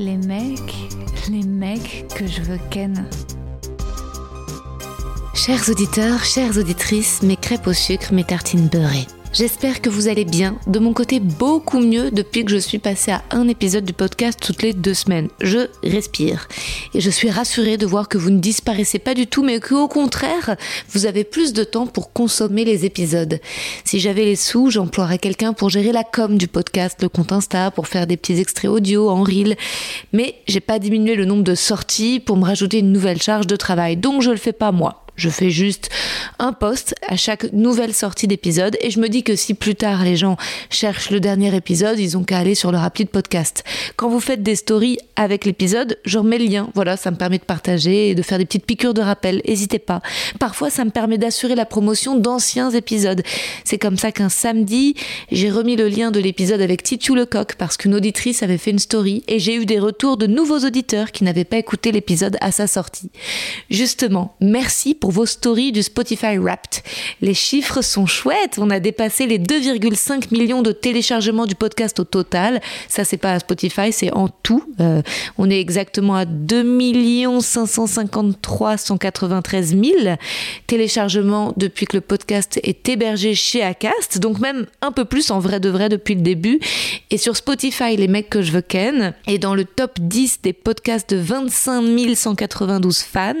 Les mecs, les mecs que je veux ken. Chers auditeurs, chères auditrices, mes crêpes au sucre, mes tartines beurrées. J'espère que vous allez bien. De mon côté, beaucoup mieux depuis que je suis passée à un épisode du podcast toutes les deux semaines. Je respire. Et je suis rassurée de voir que vous ne disparaissez pas du tout, mais qu'au contraire, vous avez plus de temps pour consommer les épisodes. Si j'avais les sous, j'emploierais quelqu'un pour gérer la com du podcast, le compte Insta, pour faire des petits extraits audio en reel. Mais j'ai pas diminué le nombre de sorties pour me rajouter une nouvelle charge de travail. Donc je le fais pas moi. Je fais juste un post à chaque nouvelle sortie d'épisode et je me dis que si plus tard les gens cherchent le dernier épisode, ils ont qu'à aller sur le rapide podcast. Quand vous faites des stories avec l'épisode, je remets le lien. Voilà, ça me permet de partager et de faire des petites piqûres de rappel. N'hésitez pas. Parfois, ça me permet d'assurer la promotion d'anciens épisodes. C'est comme ça qu'un samedi, j'ai remis le lien de l'épisode avec Titu Lecoq parce qu'une auditrice avait fait une story et j'ai eu des retours de nouveaux auditeurs qui n'avaient pas écouté l'épisode à sa sortie. Justement, merci pour vos stories du Spotify Wrapped. Les chiffres sont chouettes. On a dépassé les 2,5 millions de téléchargements du podcast au total. Ça, c'est pas à Spotify, c'est en tout. Euh, on est exactement à 2 553 193 000 téléchargements depuis que le podcast est hébergé chez Acast. Donc même un peu plus en vrai de vrai depuis le début. Et sur Spotify, les mecs que je veux ken est dans le top 10 des podcasts de 25 192 fans.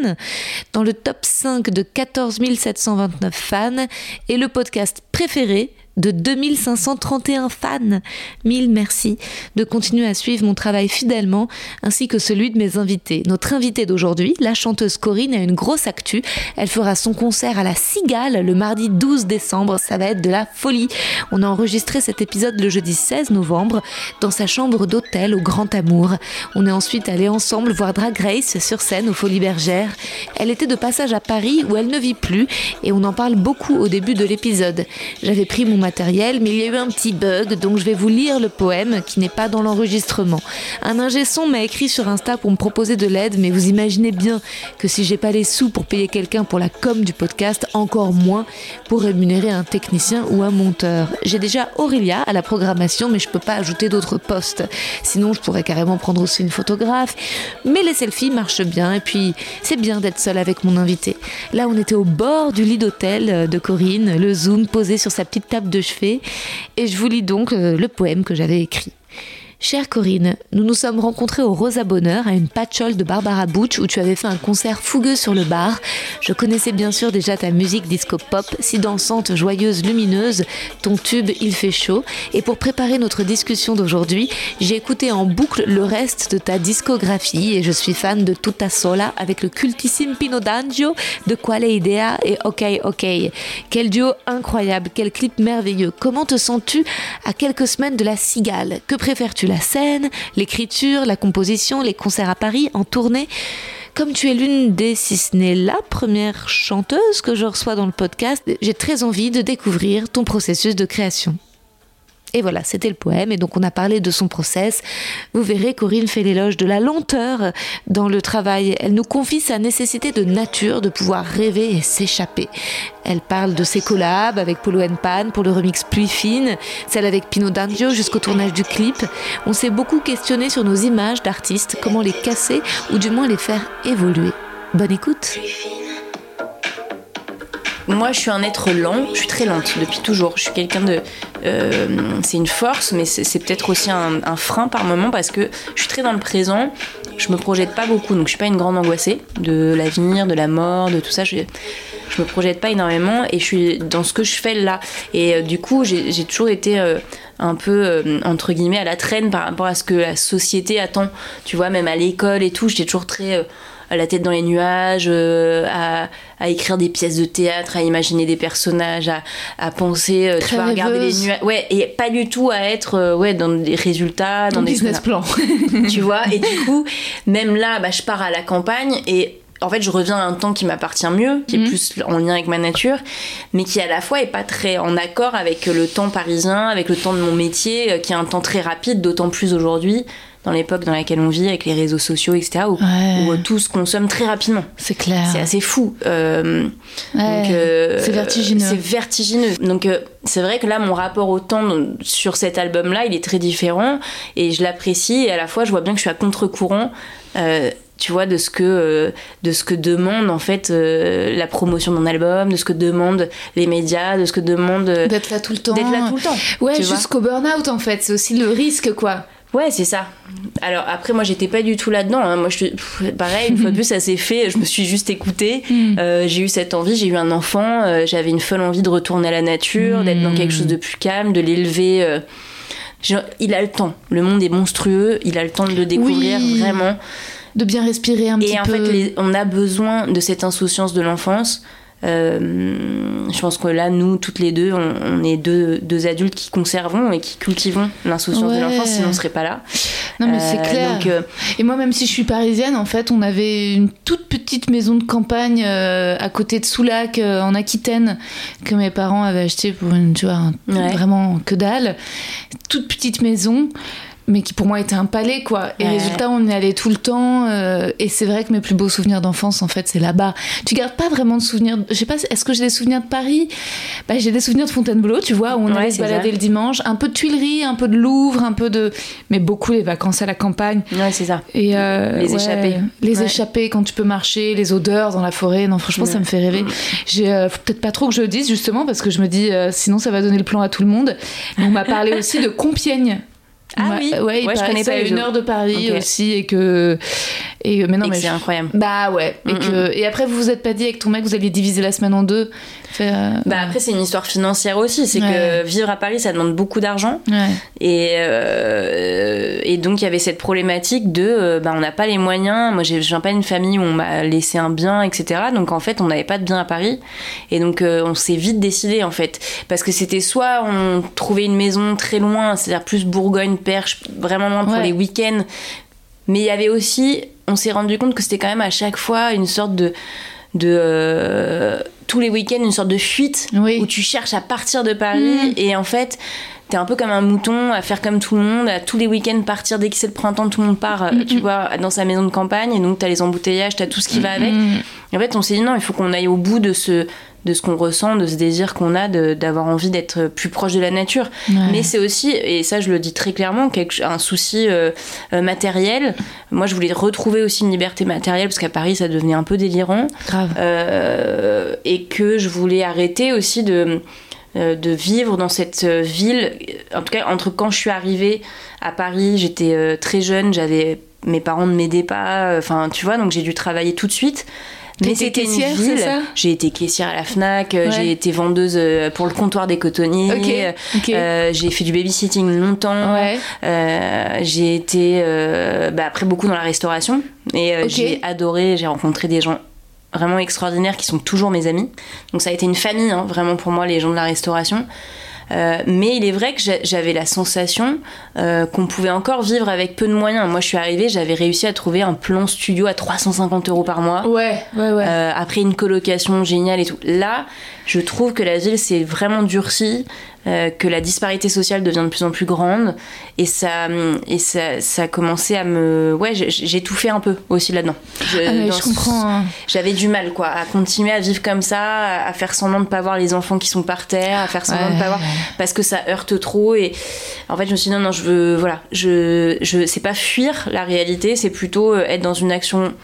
Dans le top 5 de 14 729 fans et le podcast préféré de 2531 fans. Mille merci de continuer à suivre mon travail fidèlement, ainsi que celui de mes invités. Notre invitée d'aujourd'hui, la chanteuse Corinne, a une grosse actu. Elle fera son concert à la Cigale le mardi 12 décembre. Ça va être de la folie. On a enregistré cet épisode le jeudi 16 novembre dans sa chambre d'hôtel au Grand Amour. On est ensuite allé ensemble voir Drag Race sur scène aux Folies Bergères. Elle était de passage à Paris où elle ne vit plus et on en parle beaucoup au début de l'épisode. J'avais pris mon matériel, mais il y a eu un petit bug, donc je vais vous lire le poème qui n'est pas dans l'enregistrement. Un ingé son m'a écrit sur Insta pour me proposer de l'aide, mais vous imaginez bien que si j'ai pas les sous pour payer quelqu'un pour la com du podcast, encore moins pour rémunérer un technicien ou un monteur. J'ai déjà Aurélia à la programmation, mais je peux pas ajouter d'autres postes. Sinon, je pourrais carrément prendre aussi une photographe. Mais les selfies marchent bien, et puis c'est bien d'être seule avec mon invité. Là, on était au bord du lit d'hôtel de Corinne, le zoom posé sur sa petite table de chevet, et je vous lis donc euh, le poème que j'avais écrit. Chère Corinne, nous nous sommes rencontrés au Rosa Bonheur à une patchole de Barbara Butch où tu avais fait un concert fougueux sur le bar. Je connaissais bien sûr déjà ta musique disco pop, si dansante, joyeuse, lumineuse, ton tube Il fait chaud. Et pour préparer notre discussion d'aujourd'hui, j'ai écouté en boucle le reste de ta discographie et je suis fan de Tutta Sola avec le cultissime Pino D'Angio de Quale Idea et Ok Ok. Quel duo incroyable, quel clip merveilleux. Comment te sens-tu à quelques semaines de la cigale? Que préfères-tu la scène, l'écriture, la composition, les concerts à Paris, en tournée. Comme tu es l'une des, si ce n'est la première chanteuse que je reçois dans le podcast, j'ai très envie de découvrir ton processus de création. Et voilà, c'était le poème. Et donc, on a parlé de son process. Vous verrez, Corinne fait l'éloge de la lenteur dans le travail. Elle nous confie sa nécessité de nature, de pouvoir rêver et s'échapper. Elle parle de ses collabs avec Polo Pan pour le remix Pluie Fine, celle avec Pino D'Angio jusqu'au tournage du clip. On s'est beaucoup questionné sur nos images d'artistes, comment les casser ou du moins les faire évoluer. Bonne écoute! Moi, je suis un être lent. Je suis très lente depuis toujours. Je suis quelqu'un de. euh, c'est une force, mais c'est peut-être aussi un, frein par moment parce que je suis très dans le présent. Je me projette pas beaucoup, donc je suis pas une grande angoissée de l'avenir, de la mort, de tout ça. Je, je me projette pas énormément et je suis dans ce que je fais là. Et euh, du coup, j'ai toujours été euh, un peu entre guillemets à la traîne par rapport à ce que la société attend. Tu vois, même à l'école et tout, j'étais toujours très la tête dans les nuages, euh, à, à écrire des pièces de théâtre, à imaginer des personnages, à, à penser, euh, tu vois, à regarder les nuages. Ouais, et pas du tout à être euh, ouais, dans des résultats, dans Ton des business plan. tu vois et du coup même là bah, je pars à la campagne et en fait je reviens à un temps qui m'appartient mieux qui est Mhm. plus en lien avec ma nature mais qui à la fois est pas très en accord avec le temps parisien avec le temps de mon métier qui est un temps très rapide d'autant plus aujourd'hui dans l'époque dans laquelle on vit avec les réseaux sociaux etc où, Ouais. où, euh, tout se consomme très rapidement C'est clair. c'est assez fou. Euh, Ouais, euh, c'est vertigineux. C'est vertigineux. Donc euh, c'est vrai que là, mon rapport au temps sur cet album-là, il est très différent et je l'apprécie. Et à la fois, je vois bien que je suis à contre-courant. tu vois de ce que euh, de ce que demande en fait euh, la promotion d'un album de ce que demandent les médias de ce que demande euh, D'être là tout le temps. d'être là tout le temps Ouais, jusqu'au burn-out en fait. C'est aussi le risque quoi. Ouais, c'est ça. Alors après, moi, j'étais pas du tout là-dedans. hein. Moi, je pff, pareil. Une fois de plus, ça s'est fait. Je me suis juste écoutée. Mm. Euh, j'ai eu cette envie. J'ai eu un enfant. euh, J'avais une folle envie de retourner à la nature, d'être dans quelque chose de plus calme, de l'élever. euh. Il a le temps. Le monde est monstrueux. Il a le temps de le découvrir Oui. vraiment. De bien respirer un petit Et en peu. fait, les- on a besoin de cette insouciance de l'enfance. Euh, je pense que là, nous, toutes les deux, on, on est deux, deux adultes qui conservons et qui cultivons l'insouciance Ouais. de l'enfance, sinon on serait pas là. Non mais c'est Euh, clair. donc, euh, Et moi, même si je suis parisienne, en fait, on avait une toute petite maison de campagne à côté de Soulac, en Aquitaine, que mes parents avaient acheté pour une, tu vois, un- Ouais. vraiment que dalle. Toute petite maison. Mais qui pour moi était un palais, quoi. Et Ouais. résultat, on y allait tout le temps. euh, et c'est vrai que mes plus beaux souvenirs d'enfance, en fait, c'est là-bas. Tu gardes pas vraiment de souvenirs. Je sais pas, est-ce que j'ai des souvenirs de Paris? Bah, J'ai des souvenirs de Fontainebleau, tu vois, où on Ouais, allait se balader ça. le dimanche. Un peu de Tuileries, un peu de Louvre, un peu de. Mais beaucoup les vacances à la campagne. ouais, c'est ça. Et euh, Les ouais, échappées. Les échappées quand tu peux marcher, les odeurs dans la forêt. Non, franchement, ça me fait rêver. J'ai euh, faut peut-être pas trop que je le dise justement parce que je me dis euh, sinon ça va donner le plan à tout le monde. Mais on m'a parlé aussi de Compiègne. Ah oui. ouais, Ouais, je connais pas à une heure de Paris Ok. aussi et que et mais non Et mais c'est je- incroyable. bah ouais et Mm, que et après vous vous êtes pas dit avec ton mec vous alliez diviser la semaine en deux euh, Bah après c'est une histoire financière aussi, c'est Ouais. que vivre à Paris ça demande beaucoup d'argent ouais et euh, et donc il y avait cette problématique de euh, bah on n'a pas les moyens. Moi je viens pas d'une famille où on m'a laissé un bien etc. Donc en fait on n'avait pas de bien à Paris et donc euh, on s'est vite décidé en fait parce que c'était soit on trouvait une maison très loin, c'est-à-dire plus Bourgogne, Perche, vraiment loin pour les week-ends. Mais il y avait aussi, on s'est rendu compte que c'était quand même à chaque fois une sorte de de euh, tous les week-ends une sorte de fuite Oui. où tu cherches à partir de Paris Mm. et en fait t'es un peu comme un mouton à faire comme tout le monde à tous les week-ends partir dès que c'est le printemps tout le monde part euh, tu vois dans sa maison de campagne et donc t'as les embouteillages t'as tout ce qui va avec et en fait on s'est dit non il faut qu'on aille au bout de ce de ce qu'on ressent de ce désir qu'on a d'avoir envie d'être plus proche de la nature Ouais. mais c'est aussi, et ça je le dis très clairement, quelque, un souci euh, euh, matériel. Moi je voulais retrouver aussi une liberté matérielle parce qu'à Paris ça devenait un peu délirant. grave Euh, et que je voulais arrêter aussi de, de vivre dans cette euh, ville. En tout cas, entre quand je suis arrivée à Paris, j'étais euh, très jeune, j'avais mes parents ne m'aidaient pas, enfin tu vois, donc j'ai dû travailler tout de suite. Mais c'était une ville. J'ai été caissière à la Fnac, euh, Ouais. j'ai été vendeuse euh, pour le comptoir des cotonniers. Euh, j'ai fait du babysitting longtemps. ouais Euh, j'ai été euh, bah, après beaucoup dans la restauration et euh, j'ai adoré. J'ai rencontré des gens vraiment extraordinaires qui sont toujours mes amis. Donc ça a été une famille hein, vraiment pour moi les gens de la restauration. Euh, mais il est vrai que j'a- j'avais la sensation euh, qu'on pouvait encore vivre avec peu de moyens. Moi, je suis arrivée, j'avais réussi à trouver un plan studio à 350 euros par mois. ouais ouais ouais Euh, après une colocation géniale et tout. Là, je trouve que la ville s'est vraiment durcie, euh, que la disparité sociale devient de plus en plus grande, et ça, et ça, ça a commencé à me, ouais, j'ai- j'ai tout fait un peu aussi là-dedans. Je- Ah, je comprends hein. J'avais du mal, quoi, à continuer à vivre comme ça, à faire semblant de pas voir les enfants qui sont par terre, à faire semblant de pas Ouais. voir, parce que ça heurte trop. Et en fait, je me suis dit non, non, je veux, voilà, je, je, c'est pas fuir la réalité, c'est plutôt euh, être dans une action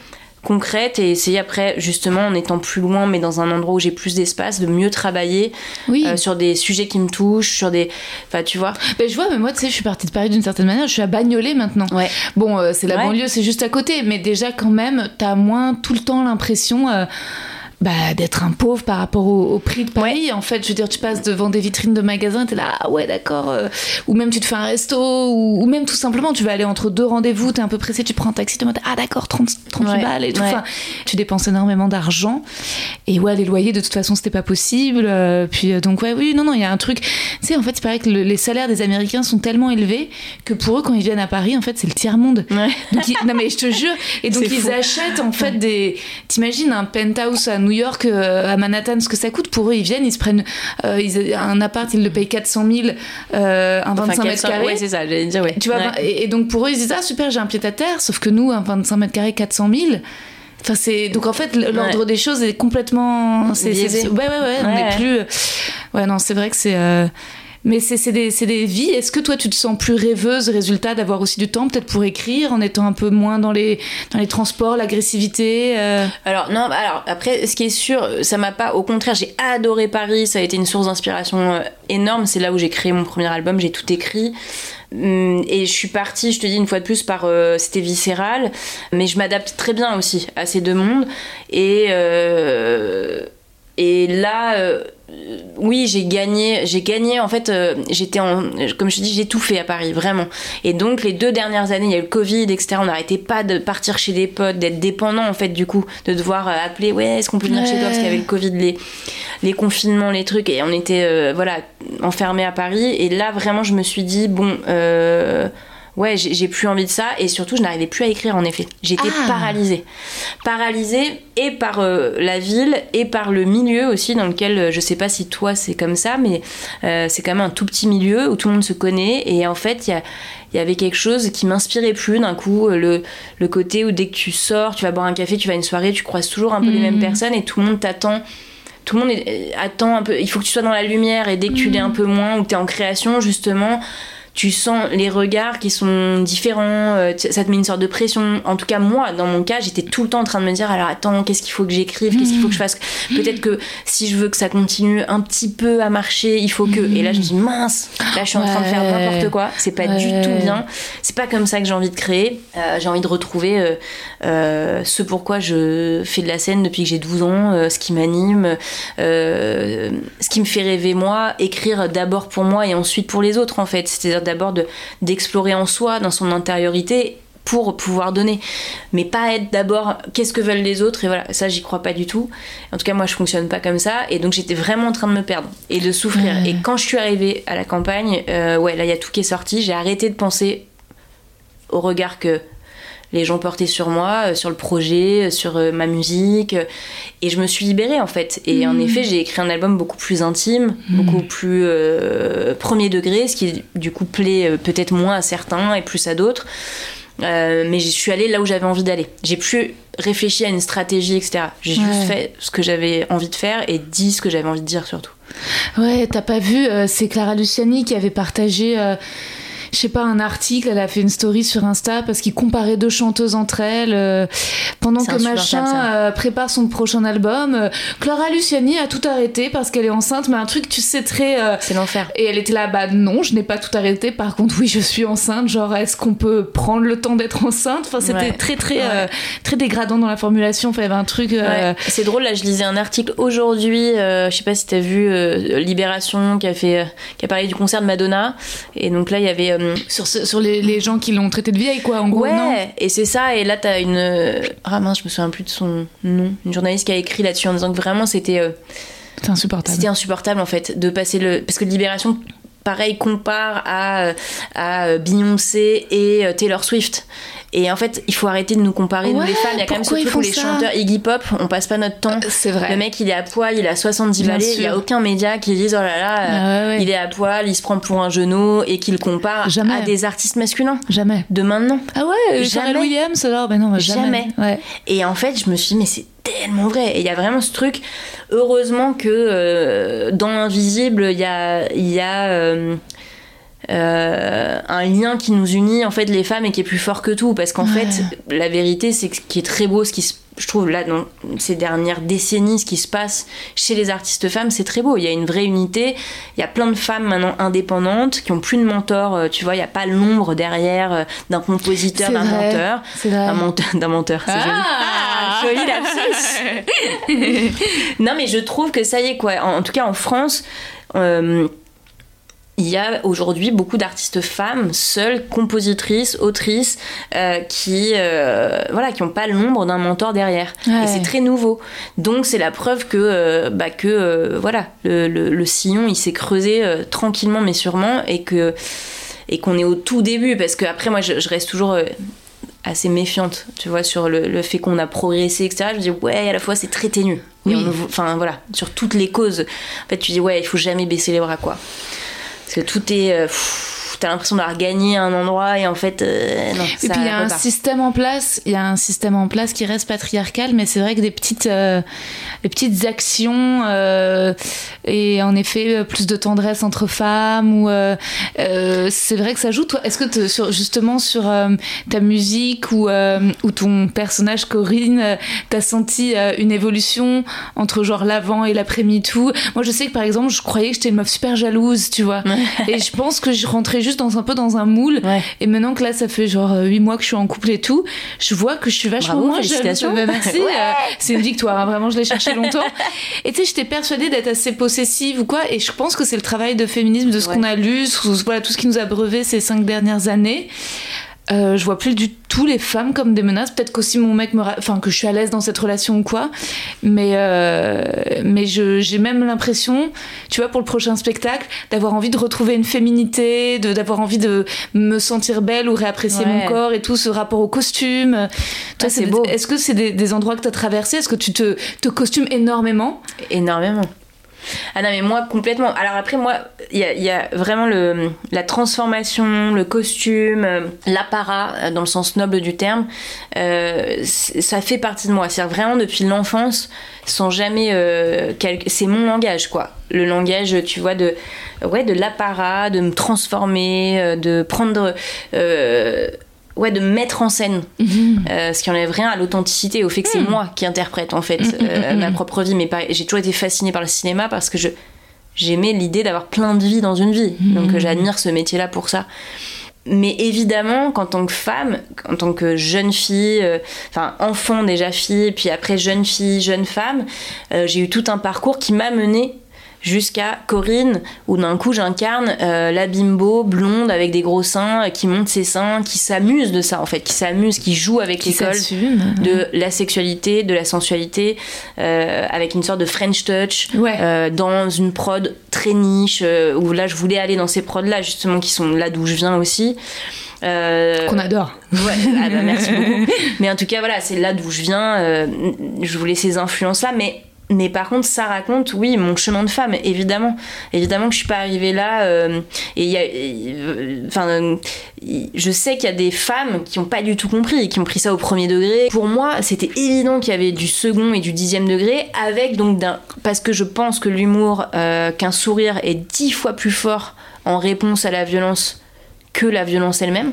concrètes et essayer après, justement, en étant plus loin, mais dans un endroit où j'ai plus d'espace, de mieux travailler Oui. euh, sur des sujets qui me touchent, sur des. Enfin, tu vois. Ben, je vois, mais moi, tu sais, je suis partie de Paris d'une certaine manière. Je suis à Bagnolet maintenant. Ouais. Bon, euh, c'est la Ouais. banlieue, c'est juste à côté. Mais déjà, quand même, t'as moins tout le temps l'impression. euh, bah, d'être un pauvre par rapport au, au prix de Paris. En fait, je veux dire, tu passes devant des vitrines de magasins, t'es là, ah ouais, d'accord. euh, ou même tu te fais un resto, ou, ou même tout simplement, tu vas aller entre deux rendez-vous, t'es un peu pressé, tu prends un taxi, tu te dis, ah d'accord, 30, 38 Ouais, balles et tout. ouais. Enfin, tu dépenses énormément d'argent. Et ouais, les loyers, de toute façon, c'était pas possible. Euh, puis euh, donc, ouais, oui, non, non, il y a un truc. Tu sais, en fait, il paraît que le- les salaires des Américains sont tellement élevés que pour eux, quand ils viennent à Paris, en fait, c'est le tiers-monde. Ouais. Donc, ils- non mais je te jure. Et donc ils fou. achètent en fait des. T'imagines un penthouse à New York, euh, à Manhattan, ce que ça coûte pour eux. Ils viennent, ils se prennent ils- un appart, ils le payent 400 000, euh, un 25 Enfin, mètres 400 carrés. Ouais, c'est ça, j'allais dire, ouais. Tu vois, et, et donc pour eux, ils disent ah super, j'ai un pied à terre. Sauf que nous, un 25 mètres carrés, 400 000. Enfin, c'est donc en fait l'ordre des choses est complètement c'est ouais ouais ouais, on n'est plus ouais non c'est vrai que c'est euh, mais c'est c'est des, c'est des vies. Est-ce que toi, tu te sens plus rêveuse, résultat, d'avoir aussi du temps, peut-être pour écrire, en étant un peu moins dans les, dans les transports, l'agressivité euh, Alors non, alors après, ce qui est sûr, ça m'a pas. Au contraire, j'ai adoré Paris. Ça a été une source d'inspiration euh, énorme. C'est là où j'ai créé mon premier album. J'ai tout écrit. Hum, Et je suis partie, je te dis une fois de plus, par euh, c'était viscéral, mais je m'adapte très bien aussi à ces deux mondes. Et euh, et là, euh, oui, j'ai gagné, j'ai gagné. En fait, euh, j'étais en, comme je te dis, j'ai tout fait à Paris, vraiment. Et donc les deux dernières années, il y a eu le Covid, etc. On n'arrêtait pas de partir chez des potes, d'être dépendant en fait du coup, de devoir euh, appeler, ouais, est-ce qu'on peut venir chez toi? Parce qu'il y avait le Covid, les, les confinements, les trucs, et on était euh, voilà enfermés à Paris. Et là, vraiment, je me suis dit bon. Ouais, j'ai plus envie de ça et surtout je n'arrivais plus à écrire en effet. J'étais Ah. paralysée. Paralysée et par euh, la ville et par le milieu aussi dans lequel euh, je sais pas si toi c'est comme ça mais euh, c'est quand même un tout petit milieu où tout le monde se connaît et en fait il y a il y avait quelque chose qui m'inspirait plus d'un coup le, le côté où dès que tu sors, tu vas boire un café, tu vas à une soirée, tu croises toujours un peu les mêmes personnes et tout le monde t'attend tout le monde est- attend un peu. Il faut que tu sois dans la lumière et dès que tu l'es un peu moins ou que tu es en création, justement, tu sens les regards qui sont différents. euh, ça te met une sorte de pression. En tout cas, moi, dans mon cas, j'étais tout le temps en train de me dire alors attends, qu'est-ce qu'il faut que j'écrive Qu'est-ce qu'il faut que je fasse? Peut-être que si je veux que ça continue un petit peu à marcher, il faut que. Et là, je me dis mince, là, je suis en train de faire n'importe quoi. C'est pas du tout bien. C'est pas comme ça que j'ai envie de créer. Euh, j'ai envie de retrouver euh, euh, ce pourquoi je fais de la scène depuis que j'ai 12 ans, ce qui m'anime, ce qui me fait rêver moi, écrire d'abord pour moi et ensuite pour les autres en fait. C'est-à-dire d'abord de- d'explorer en soi, dans son intériorité pour pouvoir donner. Mais pas être d'abord qu'est-ce que veulent les autres et voilà ça j'y crois pas du tout. En tout cas moi je fonctionne pas comme ça et donc j'étais vraiment en train de me perdre et de souffrir. Et quand je suis arrivée à la campagne euh, ouais là il y a tout qui est sorti. J'ai arrêté de penser au regard que les gens portaient sur moi, euh, sur le projet, euh, sur euh, ma musique. Et je me suis libérée en fait. Et en effet, j'ai écrit un album beaucoup plus intime, beaucoup plus euh, premier degré, ce qui du coup plaît peut-être moins à certains et plus à d'autres. Euh, mais je suis allée là où j'avais envie d'aller. J'ai plus réfléchi à une stratégie, etc. J'ai juste fait ce que j'avais envie de faire et dit ce que j'avais envie de dire surtout. Ouais, t'as pas vu, euh, c'est Clara Luciani qui avait partagé, je sais pas, un article, elle a fait une story sur Insta parce qu'il comparait deux chanteuses entre elles euh, pendant que machin euh, prépare son prochain album. euh, Clara Luciani a tout arrêté parce qu'elle est enceinte, mais un truc, tu sais, très. euh, C'est l'enfer. et elle était là, bah non, je n'ai pas tout arrêté. Par contre, oui, je suis enceinte. Genre, est-ce qu'on peut prendre le temps d'être enceinte? Enfin, c'était Ouais. très, très, Ouais. très dégradant dans la formulation. Enfin, il y avait un truc. Ouais. C'est drôle, là je lisais un article aujourd'hui, je sais pas si t'as vu Libération qui a fait, qui a parlé du concert de Madonna, et donc là il y avait sur, ce- sur les, les gens qui l'ont traité de vieille, quoi, en gros, ouais, non et c'est ça, et là t'as une, euh, ah mince, je me souviens plus de son nom, une journaliste qui a écrit là-dessus en disant que vraiment c'était, euh, C'est insupportable. c'était insupportable en fait de passer le, parce que Libération pareil compare à, euh, à Beyoncé et Taylor Swift. Et en fait, il faut arrêter de nous comparer, nous Ouais, les femmes. Il y a quand même ce truc où les chanteurs Iggy Pop, on passe pas notre temps. C'est vrai. Le mec, il est à poil, il a 70 Bien balais, il y a aucun média qui dise oh là là, euh, Ah ouais, ouais. il est à poil, il se prend pour un genou et qu'il compare Jamais. à des artistes masculins Jamais. de maintenant. Ah ouais, Jamais. Pharrell Williams alors Ben non, bah, jamais. Jamais. Et en fait, je me suis dit, mais c'est tellement vrai. Et il y a vraiment ce truc. Heureusement que euh, dans l'invisible, il y a, il y a euh, euh, un lien qui nous unit, en fait, les femmes, et qui est plus fort que tout. Parce qu'en Ouais. fait, la vérité, c'est ce qui est très beau, ce qui se je trouve là dans ces dernières décennies ce qui se passe chez les artistes femmes c'est très beau. Il y a une vraie unité. Il y a plein de femmes maintenant indépendantes qui ont plus de mentors euh, tu vois. Il n'y a pas l'ombre derrière euh, d'un compositeur d'un menteur. D'un menteur d'un menteur c'est joli. Ah joli lapsus. Non mais je trouve que ça y est quoi. En, en tout cas en France euh, il y a aujourd'hui beaucoup d'artistes femmes, seules, compositrices, autrices, euh, qui euh, voilà, qui n'ont pas l'ombre d'un mentor derrière. Ouais. Et c'est très nouveau. Donc c'est la preuve que euh, bah, que voilà, le, le- le sillon il s'est creusé tranquillement mais sûrement et que et qu'on est au tout début parce que après moi je, je reste toujours assez méfiante, tu vois, sur le, le fait qu'on a progressé, etc. Je me dis, ouais, à la fois, c'est très ténu. Et on Enfin, voilà, sur toutes les causes. En fait, tu dis, ouais, il faut jamais baisser les bras, quoi. Parce que tout est. euh, T'as l'impression d'avoir gagné à un endroit et en fait, euh, non. Et ça puis il y a un système en place, il y a un système en place qui reste patriarcal, mais c'est vrai que des petites, euh, des petites actions euh, et en effet plus de tendresse entre femmes ou c'est vrai que ça joue. Toi, est-ce que sur, justement sur ta musique ou ou ton personnage Corinne, t'as senti une évolution entre genre l'avant et l'après MeToo Moi, je sais que par exemple, je croyais que j'étais une meuf super jalouse, tu vois, et je pense que je rentrais juste dans un peu dans un moule. Ouais. Et maintenant que là, ça fait genre 8 mois que je suis en couple et tout, je vois que je suis vachement Bravo, moins félicitations. Bah, merci. Ouais. euh, c'est une victoire, hein, vraiment, je l'ai cherché longtemps. Et tu sais, j'étais persuadée d'être assez possessive ou quoi. Et je pense que c'est le travail de féminisme, de ce Ouais. qu'on a lu, voilà, tout ce qui nous a breuvé ces cinq dernières années. Euh, je vois plus du tout les femmes comme des menaces. Peut-être qu'aussi mon mec me, enfin que je suis à l'aise dans cette relation ou quoi. Mais euh, mais je- j'ai même l'impression, tu vois, pour le prochain spectacle, d'avoir envie de retrouver une féminité, de d'avoir envie de me sentir belle ou réapprécier Ouais. mon corps et tout ce rapport au costume. Toi, Ah, c'est beau. Est-ce que c'est des, des endroits que tu as traversés? Est-ce que tu te, te costumes énormément? Énormément. Ah non, mais moi, complètement. Alors après, moi, il y a, vraiment le, la transformation, le costume, euh, l'apparat, euh, dans le sens noble du terme, euh, ça fait partie de moi. C'est-à-dire vraiment depuis l'enfance, sans jamais... C'est mon langage, quoi. Le langage, tu vois, de, ouais, de l'apparat, de me transformer, de prendre... ouais, de me mettre en scène. Euh, ce qui enlève rien à l'authenticité, au fait que c'est moi qui interprète en fait euh, ma propre vie. Mais j'ai toujours été fascinée par le cinéma parce que je j'aimais l'idée d'avoir plein de vies dans une vie. Donc euh, j'admire ce métier-là pour ça. Mais évidemment, qu'en tant que femme, en tant que jeune fille, euh, enfin enfant déjà fille, puis après jeune fille, jeune femme, j'ai eu tout un parcours qui m'a menée jusqu'à Corinne, où d'un coup j'incarne euh, la bimbo blonde avec des gros seins, euh, qui monte ses seins, qui s'amuse de ça en fait, qui s'amuse, qui joue avec l'école de la sexualité, de la sensualité, euh, avec une sorte de French touch, Ouais. euh, dans une prod très niche, où là je voulais aller dans ces prods-là, justement, qui sont là d'où je viens aussi. Euh, Qu'on adore. Ouais, ah bah, merci beaucoup. Mais en tout cas, voilà, c'est là d'où je viens. euh, je voulais ces influences-là, mais. Mais par contre, ça raconte, oui, mon chemin de femme, évidemment. Évidemment que je suis pas arrivée là. euh, et il euh, enfin, euh, je sais qu'il y a des femmes qui ont pas du tout compris, qui ont pris ça au premier degré. Pour moi, c'était évident qu'il y avait du second et du dixième degré, avec donc d'un, parce que je pense que l'humour, euh, qu'un sourire est dix fois plus fort en réponse à la violence que la violence elle-même.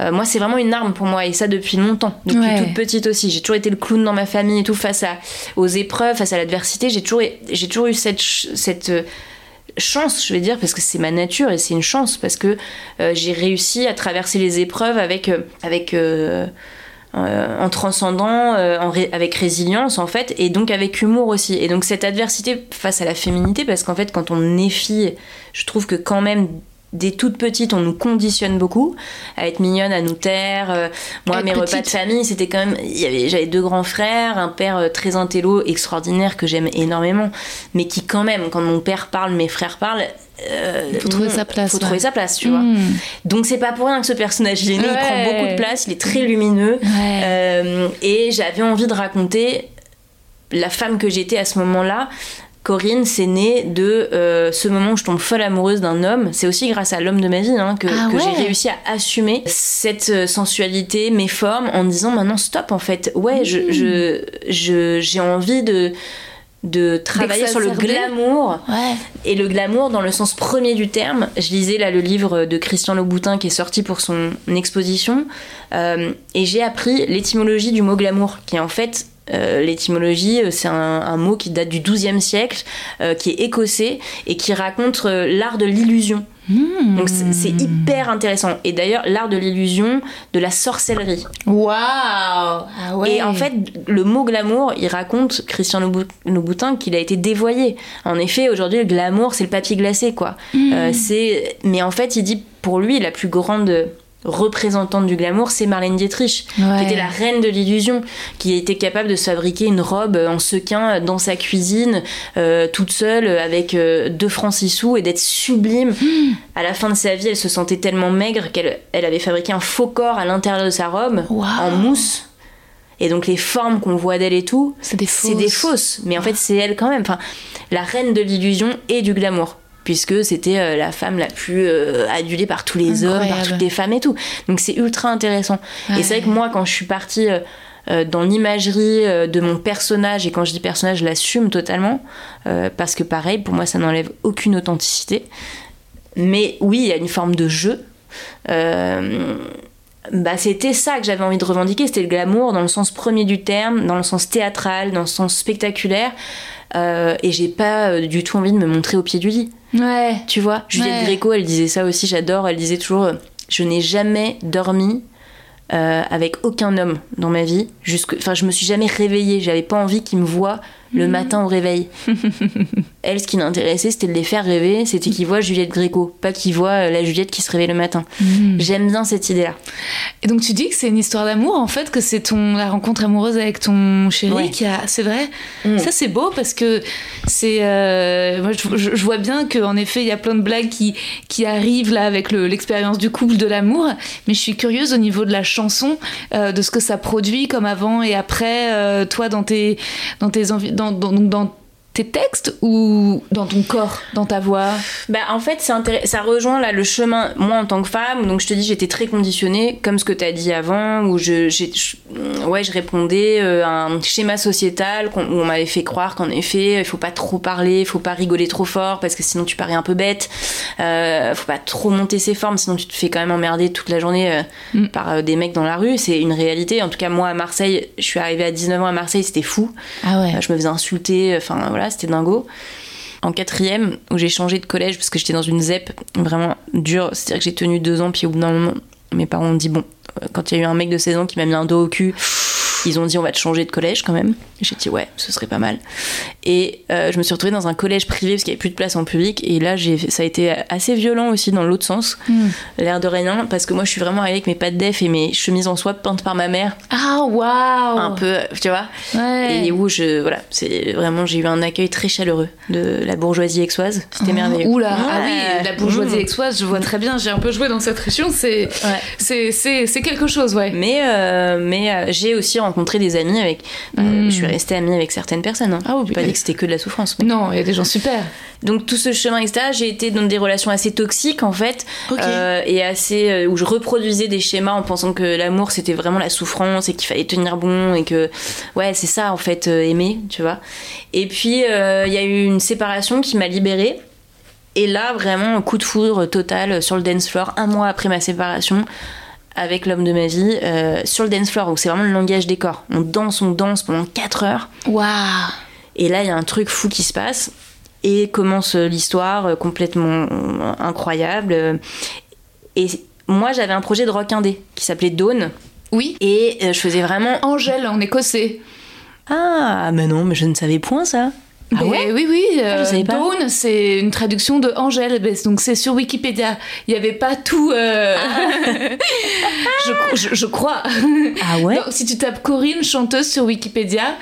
Euh, moi, c'est vraiment une arme pour moi, et ça depuis longtemps, depuis Ouais. toute petite aussi. J'ai toujours été le clown dans ma famille et tout, face à, aux épreuves, face à l'adversité. J'ai toujours, j'ai toujours eu cette, cette euh, chance, je vais dire, parce que c'est ma nature et c'est une chance, parce que euh, j'ai réussi à traverser les épreuves avec. avec euh, en transcendant, en ré- avec résilience en fait, et donc avec humour aussi. Et donc cette adversité face à la féminité, parce qu'en fait quand on est fille, je trouve que quand même dès toute petite, on nous conditionne beaucoup à être mignonne, à nous taire. Euh, moi, mes repas de famille, c'était quand même. il J'avais deux grands frères, un père euh, très intello, extraordinaire, que j'aime énormément, mais qui, quand même, quand mon père parle, mes frères parlent. euh, Faut trouver non, sa place, Faut ouais. trouver sa place, tu vois. Mmh. Donc, c'est pas pour rien que ce personnage, il est né, il prend beaucoup de place, il est très lumineux. Ouais. Euh, et j'avais envie de raconter la femme que j'étais à ce moment-là. Corinne, c'est né de euh, ce moment où je tombe folle amoureuse d'un homme. C'est aussi grâce à l'homme de ma vie hein, que, Ah que j'ai réussi à assumer cette euh, sensualité, mes formes, en me disant maintenant stop en fait. Ouais, je, Mmh. je, je- j'ai envie de, de travailler sur le glamour. Ouais. Et le glamour, dans le sens premier du terme, je lisais là le livre de Christian Louboutin qui est sorti pour son exposition, euh, et j'ai appris l'étymologie du mot glamour, qui est en fait Euh, L'étymologie, euh, c'est un, un mot qui date du XIIe siècle, euh, qui est écossais et qui raconte euh, l'art de l'illusion. Donc c'est hyper intéressant. Et d'ailleurs, l'art de l'illusion, de la sorcellerie. Waouh Ah ouais. Et en fait, le mot glamour, il raconte, Christian Loubou- Louboutin, qu'il a été dévoyé. En effet, aujourd'hui, le glamour, c'est le papier glacé, quoi. Euh, c'est... Mais en fait, il dit, pour lui, la plus grande représentante du glamour, c'est Marlène Dietrich, Ouais. qui était la reine de l'illusion, qui était capable de se fabriquer une robe en sequin dans sa cuisine, euh, toute seule, avec euh, deux francs six sous, et d'être sublime. À la fin de sa vie, elle se sentait tellement maigre qu'elle elle avait fabriqué un faux corps à l'intérieur de sa robe, Wow. en mousse. Et donc les formes qu'on voit d'elle et tout, C'est des c'est des fausses. Mais en fait, c'est elle quand même. Enfin, la reine de l'illusion et du glamour. Puisque c'était euh, la femme la plus euh, adulée par tous les hommes, par toutes les femmes et tout. Donc c'est ultra intéressant. Et c'est vrai que moi, quand je suis partie euh, dans l'imagerie euh, de mon personnage, et quand je dis personnage, je l'assume totalement, parce que pareil, pour moi, ça n'enlève aucune authenticité. Mais oui, il y a une forme de jeu. Bah, c'était ça que j'avais envie de revendiquer, c'était le glamour dans le sens premier du terme, dans le sens théâtral, dans le sens spectaculaire. Euh, et j'ai pas du tout envie de me montrer au pied du lit. Ouais. Tu vois, Juliette Ouais. Gréco, elle disait ça aussi, j'adore. Elle disait toujours euh, Je n'ai jamais dormi euh, avec aucun homme dans ma vie. Jusque... Enfin, je me suis jamais réveillée. J'avais pas envie qu'ils me voient le matin au réveil. elle, ce qui l'intéressait, c'était de les faire rêver. C'était qu'ils voient Juliette Gréco, pas qu'ils voient euh, la Juliette qui se réveille le matin. J'aime bien cette idée-là. Et donc tu dis que c'est une histoire d'amour en fait, que c'est ton la rencontre amoureuse avec ton chéri Ouais. qui a, c'est vrai? Mm. Ça c'est beau parce que c'est, euh, moi je, vois bien qu'en effet il y a plein de blagues qui qui arrivent là avec le- l'expérience du couple, de l'amour, mais je suis curieuse au niveau de la chanson, euh, de ce que ça produit comme avant et après, euh, toi dans tes dans tes envies, dans, dans, dans tes textes ou dans ton corps, dans ta voix? Bah en fait ça rejoint là le chemin moi en tant que femme donc je te dis j'étais très conditionnée comme ce que tu as dit avant où je ouais je répondais euh, à un schéma sociétal où on m'avait fait croire qu'en effet il faut pas trop parler il faut pas rigoler trop fort parce que sinon tu parais un peu bête euh, faut pas trop monter ses formes sinon tu te fais quand même emmerder toute la journée euh, Mm. par euh, des mecs dans la rue c'est une réalité en tout cas moi à Marseille je suis arrivée à 19 ans à Marseille c'était fou Ah ouais. Je me faisais insulter, enfin voilà, c'était dingo. En quatrième, où j'ai changé de collège parce que j'étais dans une ZEP vraiment dure, c'est-à-dire que j'ai tenu deux ans, puis au bout d'un moment, mes parents ont dit bon, euh, quand il y a eu un mec de 16 ans qui m'a mis un dos au cul, ils ont dit on va te changer de collège quand même. J'ai dit ouais, ce serait pas mal. Et euh, je me suis retrouvée dans un collège privé parce qu'il n'y avait plus de place en public. Et là, j'ai, ça a été assez violent aussi dans l'autre sens, l'air de rien, parce que moi je suis vraiment arrivée avec mes pattes def et mes chemises en soie peintes par ma mère, Ah waouh. un peu, tu vois. Ouais. Et où je, voilà, c'est vraiment, j'ai eu un accueil très chaleureux de la bourgeoisie aixoise. C'était merveilleux. Oula, Ouais. ah oui, la bourgeoisie Mmh. aixoise, je vois très bien, j'ai un peu joué dans cette région, c'est Ouais. c'est c'est c'est quelque chose, ouais. Mais, euh, mais euh, j'ai aussi rencontré des amis avec. bah, Mm. Je suis restée amie avec certaines personnes. Hein. Ah oui, pas dit que c'était que de la souffrance. mais- Non, il y a des gens super. Donc tout ce chemin, etc., j'ai été dans des relations assez toxiques en fait, euh, et assez euh, où je reproduisais des schémas en pensant que l'amour c'était vraiment la souffrance et qu'il fallait tenir bon et que ouais c'est ça en fait euh, aimer, tu vois. Et puis euh, il y a eu une séparation qui m'a libérée. Et là vraiment un coup de foudre total sur le dance floor un mois après ma séparation avec l'homme de ma vie euh, sur le dance floor où c'est vraiment le langage des corps. On danse, on danse pendant 4 heures. Waouh. Et là, il y a un truc fou qui se passe. Et commence euh, l'histoire euh, complètement incroyable. Et moi, j'avais un projet de rock indé qui s'appelait Dawn. Oui. Et je faisais vraiment. Angèle en écossais. Ah, mais non, mais je ne savais point ça. Ah Ben ouais oui, oui. euh, Ah, pas. Dawn, c'est une traduction de Angèle. Donc c'est sur Wikipédia. Il n'y avait pas tout. euh, je, je- je crois. Ah ouais Donc, si tu tapes Corinne, chanteuse sur Wikipédia,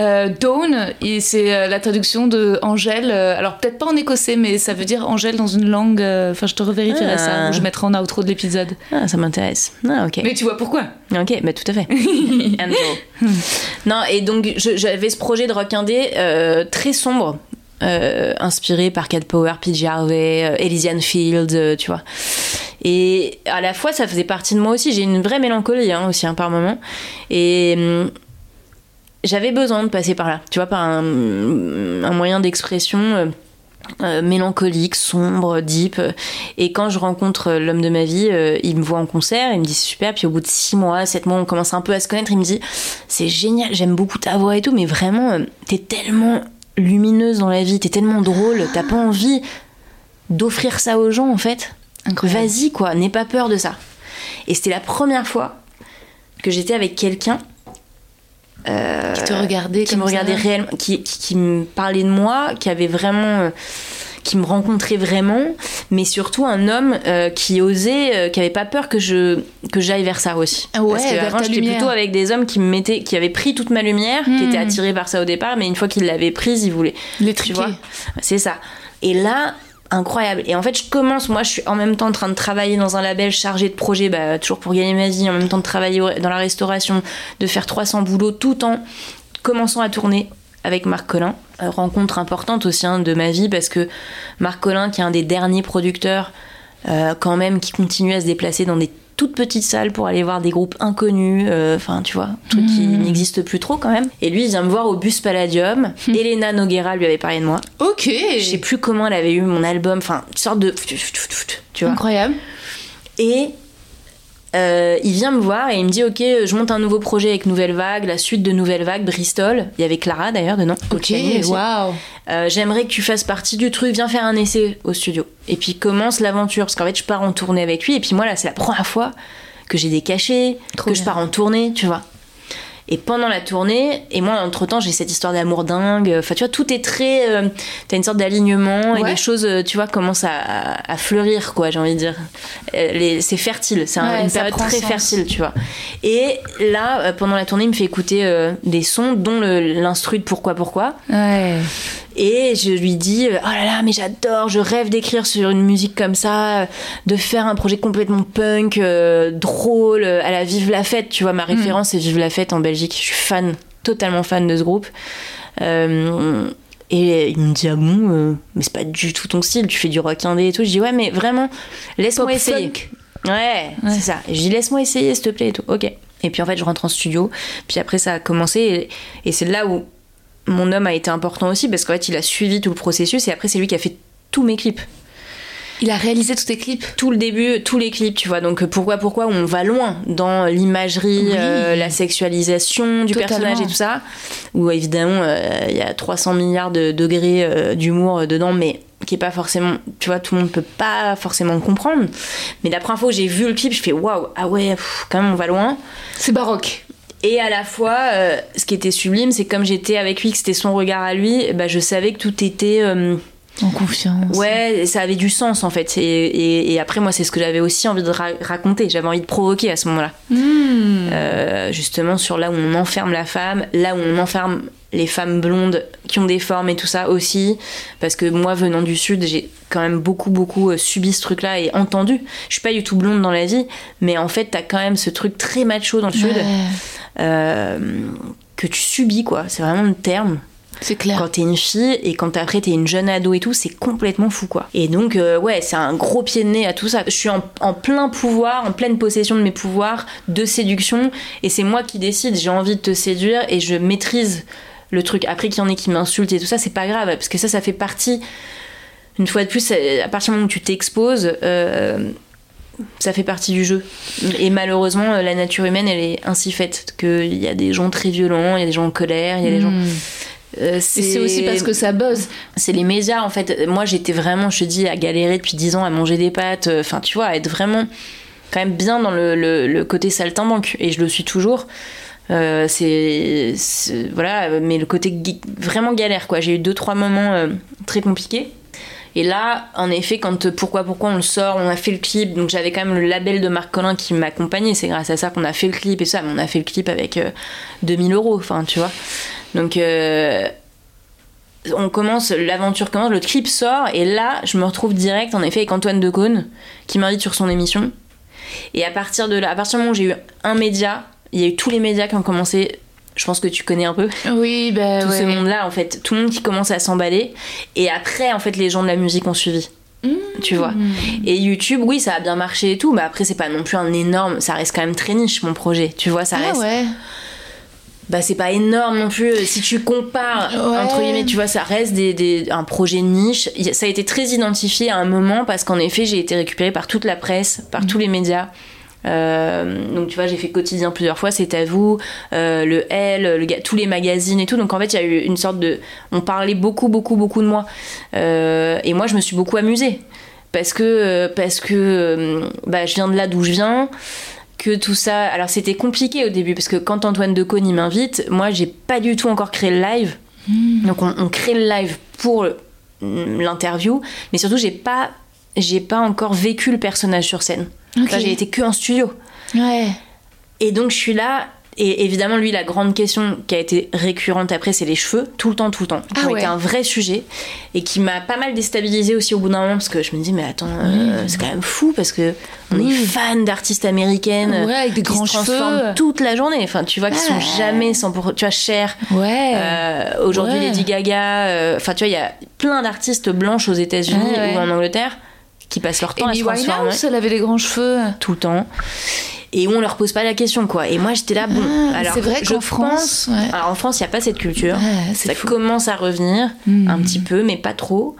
euh, Dawn, c'est euh, la traduction de Angèle. euh, alors peut-être pas en écossais, mais ça veut dire Angèle dans une langue. euh, Enfin, je te revérifierai Ah. ça. ou Je mettrai en outro de l'épisode. Ah, ça m'intéresse. Ah, ok. Mais tu vois pourquoi? Ok, bah tout à fait. Angel. non, et donc j'avais ce projet de rock indé euh, très sombre, euh, inspiré par Cat Power, PJ Harvey, euh, Elysian Fields, euh, tu vois. Et à la fois, ça faisait partie de moi aussi. J'ai une vraie mélancolie hein, aussi hein, par moment. Et hum, j'avais besoin de passer par là, tu vois, par un moyen d'expression. Euh, euh, mélancolique, sombre, deep. Et quand je rencontre l'homme de ma vie, euh, il me voit en concert, il me dit c'est super. Puis au bout de six mois, sept mois, on commence un peu à se connaître. Il me dit c'est génial, j'aime beaucoup ta voix et tout, mais vraiment, euh, t'es tellement lumineuse dans la vie, t'es tellement drôle, t'as pas envie d'offrir ça aux gens en fait. Vas-y quoi, n'aie pas peur de ça. Et c'était la première fois que j'étais avec quelqu'un qui te regardait qui me regardait réellement, qui, qui, qui me parlait de moi, qui avait vraiment. euh, qui me rencontrait vraiment, mais surtout un homme euh, qui osait, euh, qui avait pas peur que je que j'aille vers ça aussi. Ah ouais, Parce que avant ta j'étais plutôt avec des hommes qui me mettaient, qui avaient pris toute ma lumière, qui Hmm. étaient attirés par ça au départ, mais une fois qu'ils l'avaient prise, ils voulaient. Les triquer. c'est ça. Et là, incroyable. Et en fait, je commence, moi, je suis en même temps en train de travailler dans un label chargé de projets, bah, toujours pour gagner ma vie, en même temps de travailler dans la restauration, de faire 300 boulots, tout en commençant à tourner avec Marc Collin. Euh, rencontre importante aussi hein, de ma vie parce que Marc Collin, qui est un des derniers producteurs, euh, quand même, qui continue à se déplacer dans des toutes petites salles pour aller voir des groupes inconnus, euh, enfin tu vois, un truc qui n'existe plus trop quand même. Et lui, il vient me voir au bus Palladium. Elena Noguera lui avait parlé de moi. Ok. Je sais plus comment elle avait eu mon album, enfin, une sorte de. Tu vois. Incroyable. Et euh, il vient me voir et il me dit Ok, je monte un nouveau projet avec Nouvelle Vague, la suite de Nouvelle Vague, Bristol. Il y avait Clara d'ailleurs dedans. Ok. Waouh. Euh, J'aimerais que tu fasses partie du truc, viens faire un essai au studio. Et puis commence l'aventure, parce qu'en fait, je pars en tournée avec lui. Et puis moi, là, c'est la première fois que j'ai des cachets, Trop que je pars en tournée, tu vois. Et pendant la tournée, et moi, entre-temps, j'ai cette histoire d'amour dingue. Enfin, tu vois, tout est très... euh, T'as une sorte d'alignement et les choses, euh, tu vois, commencent à, à- à fleurir, quoi, j'ai envie de dire. Euh, C'est fertile, c'est Ouais, une période très sens. fertile, tu vois. Et là, euh, pendant la tournée, il me fait écouter euh, des sons, dont l'instru de Pourquoi Pourquoi. Ouais. Et je lui dis euh, Oh là là, mais j'adore, je rêve d'écrire sur une musique comme ça, euh, de faire un projet complètement punk, euh, drôle, à la Vive la Fête. Tu vois, ma référence, c'est Vive la Fête en Belgique. Je suis fan, totalement fan de ce groupe. Euh, et il me dit Ah bon, euh, mais c'est pas du tout ton style, tu fais du rock indé et tout. Je dis Ouais, mais vraiment, laisse-moi essayer. funk. Ouais, c'est ça. Et je dis laisse-moi essayer, s'il te plaît et tout. Ok. Et puis en fait, je rentre en studio. Puis après, ça a commencé. Et, et c'est là où mon homme a été important aussi parce qu'en fait, il a suivi tout le processus. Et après, c'est lui qui a fait tous mes clips. Il a réalisé tous tes clips? Tout le début, tous les clips, tu vois. Donc euh, pourquoi, pourquoi on va loin dans l'imagerie, Oui. euh, la sexualisation du Totalement. personnage et tout ça? Où évidemment, euh, il y a 300 milliards de degrés euh, d'humour dedans, mais qui est pas forcément, tu vois, tout le monde peut pas forcément comprendre. Mais la première fois que j'ai vu le clip, je fais waouh, ah ouais, pff, quand même on va loin. C'est baroque. Et à la fois, euh, ce qui était sublime, c'est que comme j'étais avec lui, que c'était son regard à lui, bah, je savais que tout était. euh, En confiance. ouais, ça avait du sens en fait. Et, et- et après, moi, c'est ce que j'avais aussi envie de ra- raconter. J'avais envie de provoquer à ce moment-là. Hmm. Euh, justement, sur là où on enferme la femme, là où on enferme les femmes blondes qui ont des formes et tout ça aussi. Parce que moi, venant du Sud, j'ai quand même beaucoup, beaucoup subi ce truc-là et entendu. Je suis pas du tout blonde dans la vie, mais en fait, t'as quand même ce truc très macho dans le Sud. Ouais. euh, que tu subis quoi, c'est vraiment le terme. C'est clair. Quand t'es une fille et quand après t'es une jeune ado et tout, c'est complètement fou quoi. Et donc euh, ouais, c'est un gros pied de nez à tout ça. Je suis en, en plein pouvoir, en pleine possession de mes pouvoirs de séduction et c'est moi qui décide, j'ai envie de te séduire et je maîtrise le truc. Après qu'il y en ait qui m'insultent et tout ça, c'est pas grave parce que ça, ça fait partie. Une fois de plus, à partir du moment où tu t'exposes, euh, ça fait partie du jeu. Et malheureusement, euh, la nature humaine, elle est ainsi faite qu'il y a des gens très violents, il y a des gens en colère, il y a des gens. Hmm. Euh, c'est aussi parce que ça buzz. c'est les médias en fait. Moi j'étais vraiment, je te dis, à galérer depuis 10 ans à manger des pâtes, euh, enfin tu vois, à être vraiment quand même bien dans le, le, le côté saltimbanque et je le suis toujours. Euh, c'est voilà, mais le côté vraiment galère quoi. J'ai eu deux trois moments euh, très compliqués. Et là, en effet, quand euh, pourquoi pourquoi on le sort, on a fait le clip, donc j'avais quand même le label de Marc Collin qui m'accompagnait. C'est grâce à ça qu'on a fait le clip et ça. Mais on a fait le clip avec euh, 2000 euros, enfin tu vois. Donc euh, on commence, l'aventure commence, le clip sort, et là, je me retrouve direct, en effet, avec Antoine Decaune, qui m'invite sur son émission. Et à partir de là, à partir du moment où j'ai eu un média, il y a eu tous les médias qui ont commencé, je pense que tu connais un peu, Oui, bah tout ouais. ce monde-là, en fait, tout le monde qui commence à s'emballer. Et après, en fait, les gens de la musique ont suivi. Tu vois. Et YouTube, oui, ça a bien marché et tout, mais après, c'est pas non plus un énorme. Ça reste quand même très niche, mon projet. Tu vois, ça Ah reste. ouais. bah c'est pas énorme non plus si tu compares Ouais. entre guillemets tu vois ça reste des, des- un projet niche ça a été très identifié à un moment parce qu'en effet j'ai été récupérée par toute la presse par tous les médias donc tu vois j'ai fait quotidien plusieurs fois c'est à vous euh, le L le, tous les magazines et tout. Donc en fait il y a eu une sorte de on parlait beaucoup beaucoup beaucoup de moi. Euh, et moi je me suis beaucoup amusée. Parce que euh, parce que euh, bah, je viens de là d'où je viens que tout ça alors c'était compliqué au début parce que quand Antoine Decaune il m'invite moi j'ai pas du tout encore créé le live. Donc on, on crée le live pour le- l'interview mais surtout j'ai pas j'ai pas encore vécu le personnage sur scène Enfin, j'ai été que en studio Ouais. et donc je suis là et évidemment lui la grande question qui a été récurrente après c'est les cheveux tout le temps tout le temps qui Ah ont ouais. été un vrai sujet et qui m'a pas mal déstabilisée aussi au bout d'un moment parce que je me dis mais attends euh, c'est quand même fou parce que on est fan d'artistes américaines Ouais, avec des qui grands se transforment cheveux. toute la journée enfin tu vois qui sont Ouais. jamais 100% tu vois Cher Ouais. euh, aujourd'hui Ouais. Lady Gaga euh, enfin tu vois il y a plein d'artistes blanches aux États-Unis ouais. ou en Angleterre qui passent leur temps à se transformer Winehouse, elle avait des grands cheveux. tout le temps et où on leur pose pas la question quoi et moi j'étais là bon Ah, alors c'est vrai qu'en pense- France, ouais. alors en France il y a pas cette culture Ouais, c'est ça fou. commence à revenir Hmm. un petit peu mais pas trop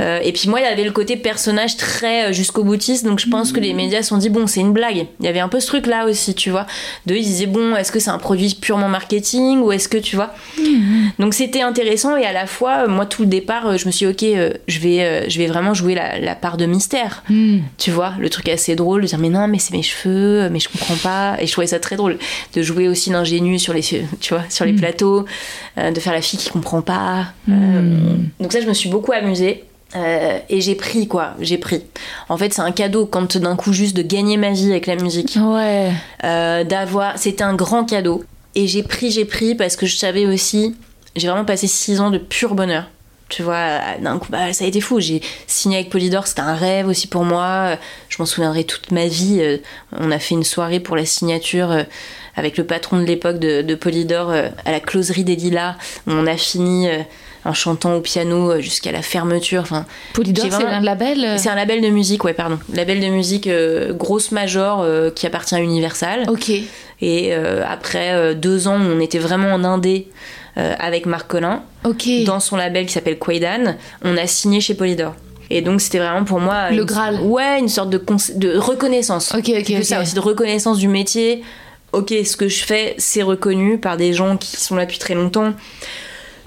Euh, et puis moi il y avait le côté personnage très euh, jusqu'au boutiste donc je pense que Hmm. les médias se sont dit bon c'est une blague il y avait un peu ce truc là aussi tu vois de ils disaient bon est-ce que c'est un produit purement marketing ou est-ce que tu vois Hmm. donc c'était intéressant et à la fois euh, moi tout le départ je me suis dit, ok euh, je vais euh, je vais vraiment jouer la, la part de mystère Hmm. tu vois, le truc assez drôle de dire mais non mais c'est mes cheveux, mais je comprends pas. Et je trouvais ça très drôle de jouer aussi l'ingénu sur les, tu vois, sur les plateaux, euh, de faire la fille qui comprend pas. Euh, donc ça je me suis beaucoup amusée. Euh, et j'ai pris quoi, j'ai pris. En fait, c'est un cadeau quand d'un coup juste de gagner ma vie avec la musique, Ouais. d'avoir, c'était un grand cadeau. Et j'ai pris, j'ai pris parce que je savais aussi, j'ai vraiment passé six ans de pur bonheur. Tu vois, d'un coup, bah, ça a été fou. J'ai signé avec Polydor, c'était un rêve aussi pour moi. Je m'en souviendrai toute ma vie. Euh, On a fait une soirée pour la signature euh, avec le patron de l'époque de, de Polydor euh, à la closerie des Lilas. On a fini en chantant au piano jusqu'à la fermeture. Enfin, Polydor, c'est un label. c'est un label de musique, ouais, pardon. Label de musique euh, grosse major euh, qui appartient à Universal. Ok. Et euh, après deux ans, on était vraiment en indé euh, avec Marc Collin, dans son label qui s'appelle Quaidan. On a signé chez Polydor. Et donc c'était vraiment pour moi Le une- Graal. Ouais, une sorte de, reconnaissance. Ok, ok, C'est ok. ça aussi de reconnaissance du métier. Ok, ce que je fais, c'est reconnu par des gens qui sont là depuis très longtemps.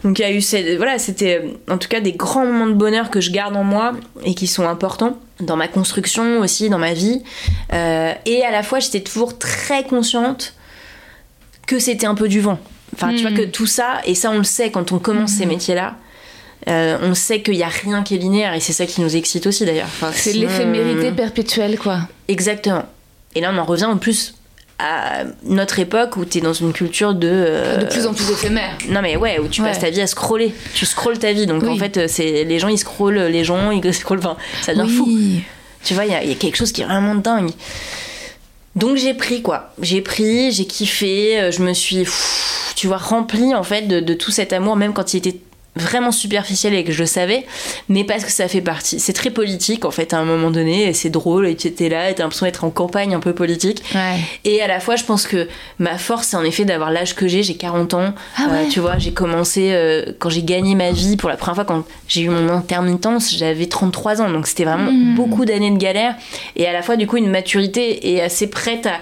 Donc il y a eu cette, voilà, c'était euh, en tout cas des grands moments de bonheur que je garde en moi et qui sont importants dans ma construction aussi, dans ma vie. Euh, et à la fois, j'étais toujours très consciente que c'était un peu du vent. Enfin, tu vois Mm. que tout ça, et ça on le sait quand on commence ces métiers-là, euh, on sait qu'il n'y a rien qui est linéaire et c'est ça qui nous excite aussi d'ailleurs. Enfin, C'est sinon- l'éphémérité perpétuelle, quoi. Exactement. Et là, on en revient en plus à notre époque où tu es dans une culture de. euh, De plus en plus éphémère. Non, mais ouais, où tu Ouais. passes ta vie à scroller. Tu scrolles ta vie. Donc Oui. en fait, euh, c'est les gens ils scrollent, les gens ils scrollent. Enfin, ça devient fou. Oui. Tu vois, il y, y a quelque chose qui est vraiment dingue. Donc j'ai pris quoi. J'ai pris, j'ai kiffé, euh, je me suis, tu vois, remplie en fait de tout cet amour, même quand il était vraiment superficiel et que je le savais, mais parce que ça fait partie. C'est très politique en fait à un moment donné, et c'est drôle, et tu étais là, et t'as l'impression d'être en campagne un peu politique. Ouais. Et à la fois, je pense que ma force, c'est en effet d'avoir l'âge que j'ai. J'ai 40 ans. Ah ouais. Euh, tu vois, j'ai commencé euh, quand j'ai gagné ma vie pour la première fois, quand j'ai eu mon intermittence, j'avais 33 ans. Donc c'était vraiment Hmm. beaucoup d'années de galère. Et à la fois, du coup, une maturité et assez prête à,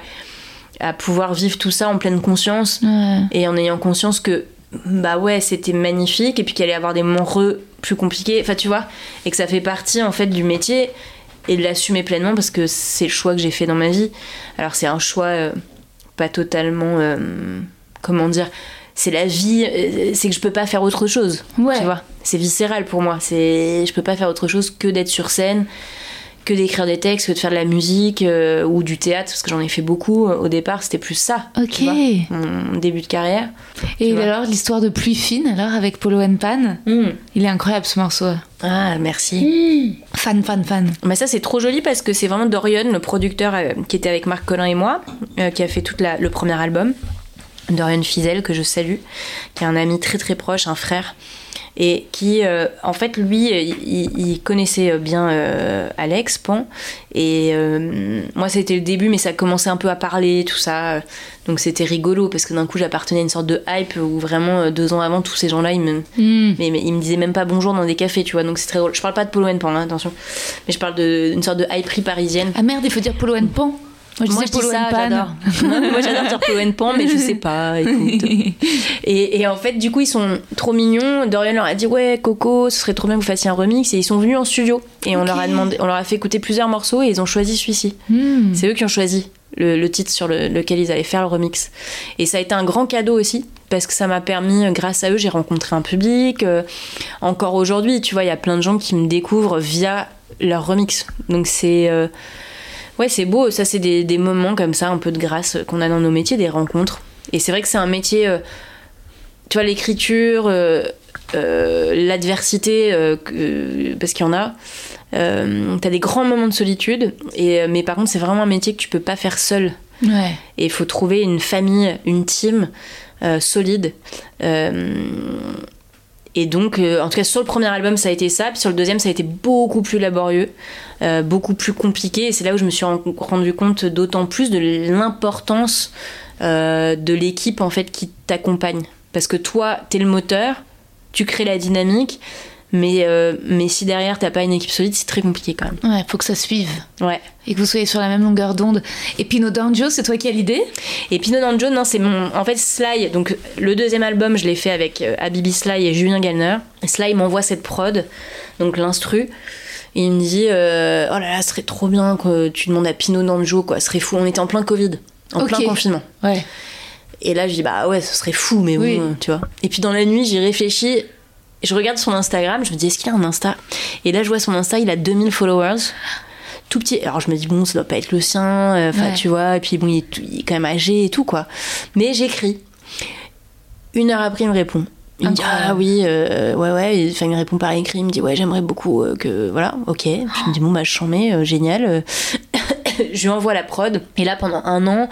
à pouvoir vivre tout ça en pleine conscience Ouais. et en ayant conscience que bah ouais c'était magnifique et puis qu'il allait y avoir des moments re plus compliqués enfin tu vois et que ça fait partie en fait du métier et de l'assumer pleinement parce que c'est le choix que j'ai fait dans ma vie alors c'est un choix euh, pas totalement euh, comment dire c'est la vie euh, c'est que je peux pas faire autre chose Ouais. tu vois c'est viscéral pour moi c'est je peux pas faire autre chose que d'être sur scène que d'écrire des textes que de faire de la musique euh, ou du théâtre parce que j'en ai fait beaucoup au départ c'était plus ça Ok. tu vois, mon début de carrière Et alors, l'histoire de Pluie Fine, alors, avec Polo and Pan Il est incroyable ce morceau. Ah, merci. Fan, fan, fan. Mais ça, c'est trop joli parce que c'est vraiment Dorian, le producteur euh, qui était avec Marc Collin et moi, euh, qui a fait tout le premier album. Dorian Fizel, que je salue, qui est un ami très très proche, un frère. Et qui, euh, en fait, lui, il, il connaissait bien euh, Alex Pan, et euh, moi, c'était le début, mais ça commençait un peu à parler, tout ça, donc c'était rigolo parce que d'un coup, j'appartenais à une sorte de hype où vraiment euh, deux ans avant, tous ces gens-là, ils me, Hmm. mais, mais ils me disaient même pas bonjour dans des cafés, tu vois, donc c'est très drôle. Je parle pas de Polo Pan, hein, attention, mais je parle d'une sorte de hyperie parisienne. Ah merde, il faut dire Polo Pan. Moi, je Moi, disais je dis ça, j'adore. Moi, j'adore dire Polo and Pan, mais je sais pas, écoute. Et, et en fait, du coup, ils sont trop mignons. Dorian leur a dit Ouais, Coco, ce serait trop bien que vous fassiez un remix. Et ils sont venus en studio. Et on, leur a demandé, on leur a fait écouter plusieurs morceaux et ils ont choisi celui-ci. Hmm. C'est eux qui ont choisi le, le titre sur le- lequel ils allaient faire le remix. Et ça a été un grand cadeau aussi. Parce que ça m'a permis, grâce à eux, j'ai rencontré un public. Euh, encore aujourd'hui, tu vois, il y a plein de gens qui me découvrent via leur remix. Donc c'est. euh, Ouais, c'est beau. Ça, c'est des, des moments comme ça, un peu de grâce qu'on a dans nos métiers, des rencontres. Et c'est vrai que c'est un métier. euh, tu vois, l'écriture, euh, euh, l'adversité, euh, parce qu'il y en a. Euh, T'as des grands moments de solitude. Et, euh, mais par contre, c'est vraiment un métier que tu peux pas faire seul. Ouais. Et il faut trouver une famille, une team euh, solide. Et donc, euh, en tout cas, sur le premier album, ça a été ça. Puis sur le deuxième, ça a été beaucoup plus laborieux, euh, beaucoup plus compliqué. Et c'est là où je me suis ren- rendu compte d'autant plus de l'importance euh, de l'équipe en fait qui t'accompagne. Parce que toi, t'es le moteur, tu crées la dynamique. Mais, euh, mais si derrière t'as pas une équipe solide, c'est très compliqué quand même. Ouais, faut que ça suive. Ouais. Et que vous soyez sur la même longueur d'onde. Et Pino Danjo, c'est toi qui as l'idée? Et Pinot Danjo, non, c'est mon. En fait, Sly, donc le deuxième album, je l'ai fait avec euh, Habibi Sly et Julien Gallner. Sly m'envoie cette prod, donc l'instru. Et il me dit euh, Oh là là, ce serait trop bien que tu demandes à Pinot Danjo, quoi, ce serait fou. On était en plein Covid, en plein confinement. Ouais. Et là, je dis Bah ouais, ce serait fou, mais Oui. bon, tu vois. Et puis dans la nuit, j'y réfléchis. Je regarde son Instagram, je me dis Est-ce qu'il a un Insta? Et là, je vois son Insta, il a 2000 followers. Tout petit. Alors je me dis Bon, ça doit pas être le sien, euh, enfin, Ouais. tu vois. Et puis bon, il est, il est quand même âgé et tout, quoi. Mais j'écris. Une heure après, il me répond. Il me dit ah oui euh, ouais ouais enfin il me répond par écrit il me dit ouais j'aimerais beaucoup euh, que voilà ok je me dis bon bah je euh, génial je lui envoie la prod et là pendant un an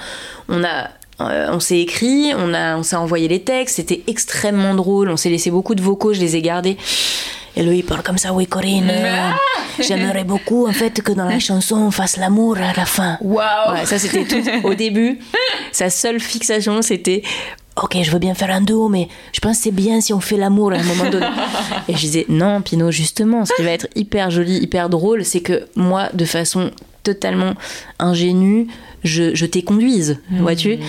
on a euh, on s'est écrit on a on s'est envoyé les textes c'était extrêmement drôle on s'est laissé beaucoup de vocaux je les ai gardés et lui il parle comme ça oui Corinne euh, j'aimerais beaucoup en fait que dans la chanson on fasse l'amour à la fin Waouh Ouais, ça c'était tout au début. Sa seule fixation c'était Ok, je veux bien faire un duo, mais je pense que c'est bien si on fait l'amour à un moment donné. Et je disais Non, Pino, justement, ce qui va être hyper joli, hyper drôle, c'est que moi, de façon totalement ingénue, je, je t'éconduise, vois-tu?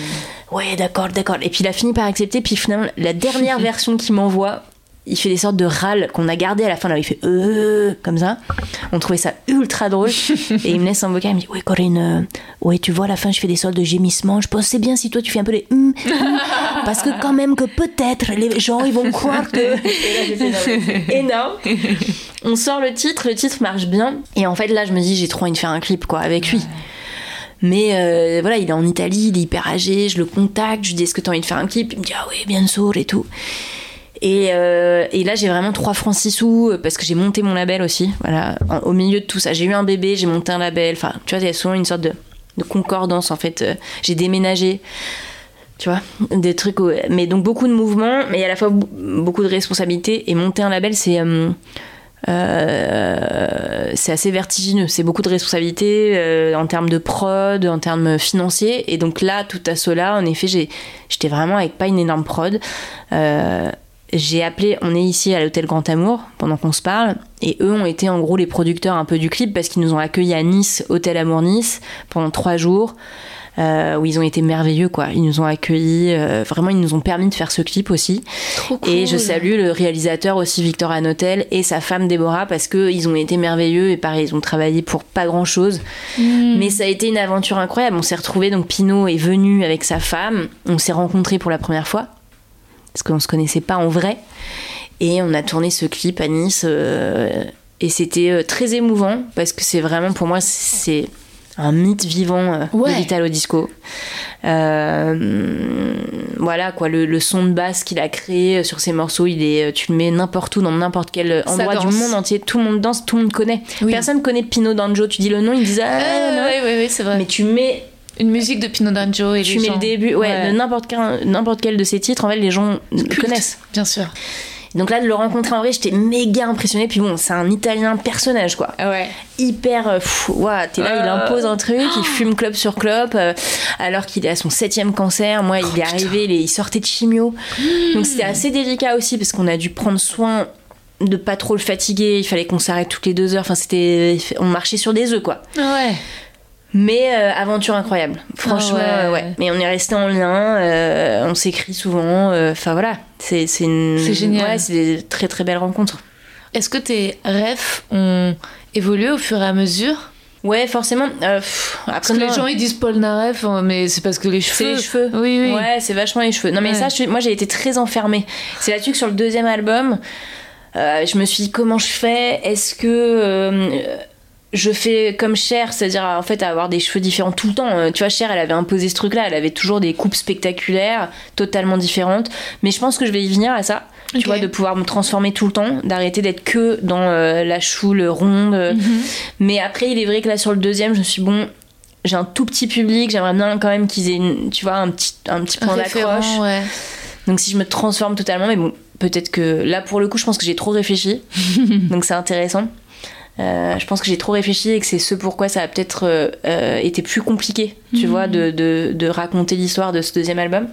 Ouais, d'accord, d'accord. Et puis il a fini par accepter, puis finalement, la dernière version qu'il m'envoie, il fait des sortes de râles qu'on a gardé à la fin, là, il fait euh, comme ça. On trouvait ça ultra drôle. Et il me laisse un vocal, il me dit Oui, Corinne, euh, ouais, tu vois, à la fin, je fais des sortes de gémissements. Je c'est bien si toi, tu fais un peu des hum, hum, parce que quand même que peut-être les gens, ils vont croire que. Et là, fait, énorme. On sort le titre, le titre marche bien. Et en fait, là, je me dis J'ai trop envie de faire un clip, quoi, avec lui. Mais euh, voilà, il est en Italie, il est hyper âgé, je le contacte, je lui dis est-ce que tu as envie de faire un clip? Il me dit ah oui, bien sûr et tout. Et, euh, et là, j'ai vraiment 3 francs 6 sous euh, parce que j'ai monté mon label aussi. Voilà, au milieu de tout ça, j'ai eu un bébé, j'ai monté un label. Enfin, tu vois, il y a souvent une sorte de, concordance en fait. J'ai déménagé, tu vois, des trucs. Mais donc beaucoup de mouvements, mais à la fois beaucoup de responsabilités. Et monter un label, c'est. Euh, c'est assez vertigineux, c'est beaucoup de responsabilités euh, en termes de prod, en termes financiers. Et donc là, tout à cela, en effet, j'étais vraiment avec pas une énorme prod. Euh, j'ai appelé, on est ici à l'hôtel Grand Amour pendant qu'on se parle, et eux ont été en gros les producteurs un peu du clip parce qu'ils nous ont accueillis à Nice, hôtel Amour Nice, pendant trois jours. Euh, où ils ont été merveilleux quoi. Ils nous ont accueillis, euh, vraiment ils nous ont permis de faire ce clip aussi. Trop cool. Et je salue le réalisateur aussi Victor Anotel et sa femme Déborah parce que ils ont été merveilleux et pareil ils ont travaillé pour pas grand chose. Hmm. Mais ça a été une aventure incroyable. On s'est retrouvés donc Pinot est venu avec sa femme. On s'est rencontrés pour la première fois parce qu'on se connaissait pas en vrai et on a tourné ce clip à Nice euh, et c'était très émouvant parce que c'est vraiment pour moi c'est un mythe vivant euh, Ouais. de Disco. Euh, voilà quoi, le, le son de basse qu'il a créé sur ses morceaux, il est, tu le mets n'importe où, dans n'importe quel endroit du monde entier, tout le monde danse, tout le monde connaît. Oui. Personne connaît Pino Danjo, tu dis le nom, ils disent ah, Euh, oui, oui, oui, c'est vrai. mais tu mets, Une musique de Pino Danjo et tu mets gens- le début, ouais, de n'importe quel, n'importe quel de ces titres, en fait, les gens le Culte, connaissent. Bien sûr. Donc là, de le rencontrer en vrai, j'étais méga impressionnée. Puis bon, c'est un Italien personnage, quoi. Ouais. Hyper. ouah, t'es là, il Euh. impose un truc, il fume clope sur clope, euh, alors qu'il est à son septième cancer. Moi, il est arrivé, il, est- il sortait de chimio. Donc c'était assez délicat aussi, parce qu'on a dû prendre soin de pas trop le fatiguer. Il fallait qu'on s'arrête toutes les deux heures. Enfin, c'était. On marchait sur des œufs, quoi. Ouais. Mais euh, aventure incroyable, franchement, Ah ouais. euh, ouais. Mais on est resté en lien, euh, on s'écrit souvent. euh, Enfin voilà, c'est c'est une. C'est génial. Ouais, c'est des très très belles rencontres. Est-ce que tes rêves ont évolué au fur et à mesure? Ouais, forcément. pff, après, Parce que les gens ils disent Paul Naref, hein, mais c'est parce que les C'est cheveux. les cheveux. Oui, oui. Ouais, c'est vachement les cheveux. Non, mais Ouais. ça, je- moi, j'ai été très enfermée. C'est là-dessus que sur le deuxième album, je me suis dit comment je fais? Est-ce que je fais comme Cher, c'est-à-dire en fait avoir des cheveux différents tout le temps Euh, Tu vois, Cher, elle avait imposé ce truc-là. Elle avait toujours des coupes spectaculaires, totalement différentes. Mais je pense que je vais y venir à ça. Tu vois, de pouvoir me transformer tout le temps, d'arrêter d'être que dans euh, la choule ronde. Mhm. Mais après, il est vrai que là, sur le deuxième, je me suis bon, j'ai un tout petit public, j'aimerais bien quand même qu'ils aient, une- tu vois, un petit, un petit point d'accroche. ouais. Donc si je me transforme totalement, mais bon, peut-être que là, pour le coup, je pense que j'ai trop réfléchi. donc c'est intéressant. Euh, je pense que j'ai trop réfléchi et que c'est ce pourquoi ça a peut-être euh, euh, été plus compliqué, tu vois, de, de, de raconter l'histoire de ce deuxième album.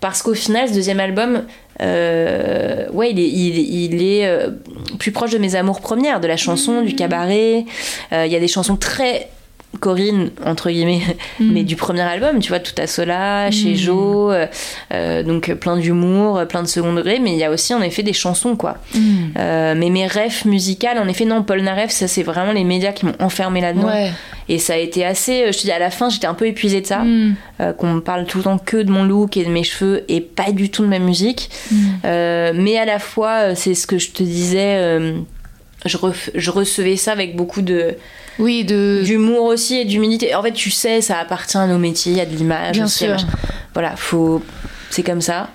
Parce qu'au final, ce deuxième album, euh, ouais, il est, il, il est plus proche de mes amours premières, de la chanson, du cabaret. Euh, Il y a des chansons très Corinne, entre guillemets, mais du premier album, tu vois, tout à Sola, chez Jo, euh, euh, donc euh, plein d'humour, plein de second degré, mais il y a aussi en effet des chansons, quoi. Euh, mais mes rêves musicales, en effet, non, Paul Naref, ça c'est vraiment les médias qui m'ont enfermé là-dedans. Ouais. Et ça a été assez, je te dis, à la fin, j'étais un peu épuisée de ça, Mm. euh, qu'on me parle tout le temps que de mon look et de mes cheveux et pas du tout de ma musique. Mais à la fois, c'est ce que je te disais, je, ref- je recevais ça avec beaucoup de Oui, de. d'humour aussi et d'humilité. En fait, tu sais, ça appartient à nos métiers, il y a de l'image. Bien aussi, sûr. Voilà, faut, c'est comme ça.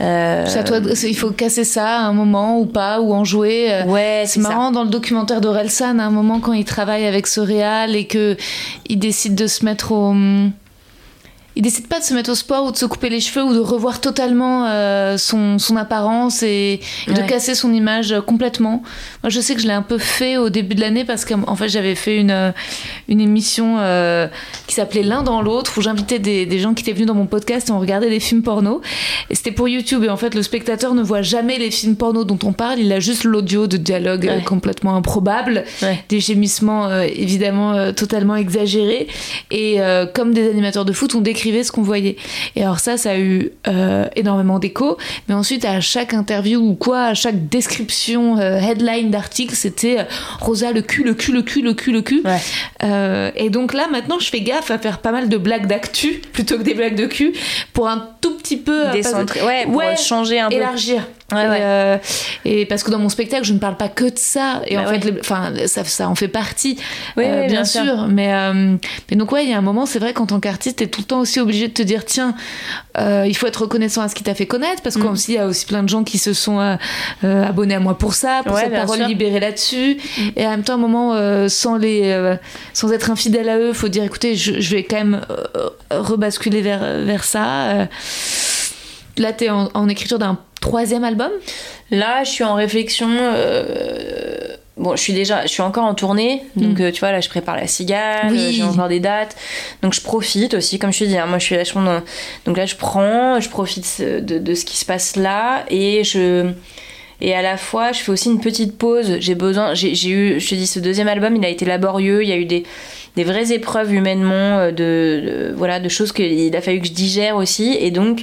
Euh, à toi Il faut casser ça à un moment ou pas, ou en jouer. euh, Ouais, C'est ça. marrant dans le documentaire d'Orelsan, à un moment quand il travaille avec ce réal et que il décide de se mettre au, il décide pas de se mettre au sport ou de se couper les cheveux ou de revoir totalement euh, son, son apparence et, et de casser son image euh, complètement. Moi, je sais que je l'ai un peu fait au début de l'année parce qu'en fait, j'avais fait une, euh, une émission euh, qui s'appelait L'un dans l'autre où j'invitais des, des gens qui étaient venus dans mon podcast et on regardait des films porno. Et c'était pour YouTube. Et en fait, le spectateur ne voit jamais les films porno dont on parle. Il a juste l'audio de dialogue Ouais. complètement improbable, Ouais. des gémissements euh, évidemment totalement exagérés. Et comme des animateurs de foot, on décrivait ce qu'on voyait. Et alors ça, ça a eu euh, énormément d'écho. Mais ensuite, à chaque interview ou quoi, à chaque description, euh, headline d'article, c'était euh, Rosa le cul, le cul, le cul, le cul, le cul. Ouais. Et donc là, maintenant, je fais gaffe à faire pas mal de blagues d'actu plutôt que des blagues de cul pour un tout petit peu Décentré. pas- Ouais, changer un peu. élargir. Ouais, et, ouais. euh, et parce que dans mon spectacle, je ne parle pas que de ça. Et Bah en ouais. fait, enfin, ça, ça en fait partie, Oui, euh, oui, bien, bien sûr. sûr. Mais, euh, mais donc ouais, il y a un moment, c'est vrai qu'en tant qu'artiste, t'es tout le temps aussi obligé de te dire, tiens, euh, il faut être reconnaissant à ce qui t'a fait connaître, parce Mm. qu'il y a aussi plein de gens qui se sont euh, abonnés à moi pour ça, pour Ouais, cette parole sûr. Mm. libérée là-dessus. Et en même temps, à un moment, euh, sans les, euh, sans être infidèle à eux, faut dire, écoutez, je, je vais quand même euh, rebasculer vers vers ça. Euh, Là, t'es en, en écriture d'un troisième album? Là, je suis en réflexion. euh, Bon, je suis déjà, je suis encore en tournée, donc euh, tu vois là, je prépare la cigale. Oui. euh, j'ai encore des dates, donc je profite aussi, comme je te dis, hein, moi je suis vachement dans... donc là je prends, je profite de, de ce qui se passe là et je et à la fois je fais aussi une petite pause. J'ai besoin, j'ai eu, je te dis, ce deuxième album, il a été laborieux, il y a eu des des vraies épreuves humainement, euh, de, de- voilà, de choses qu'il a fallu que je digère aussi, et donc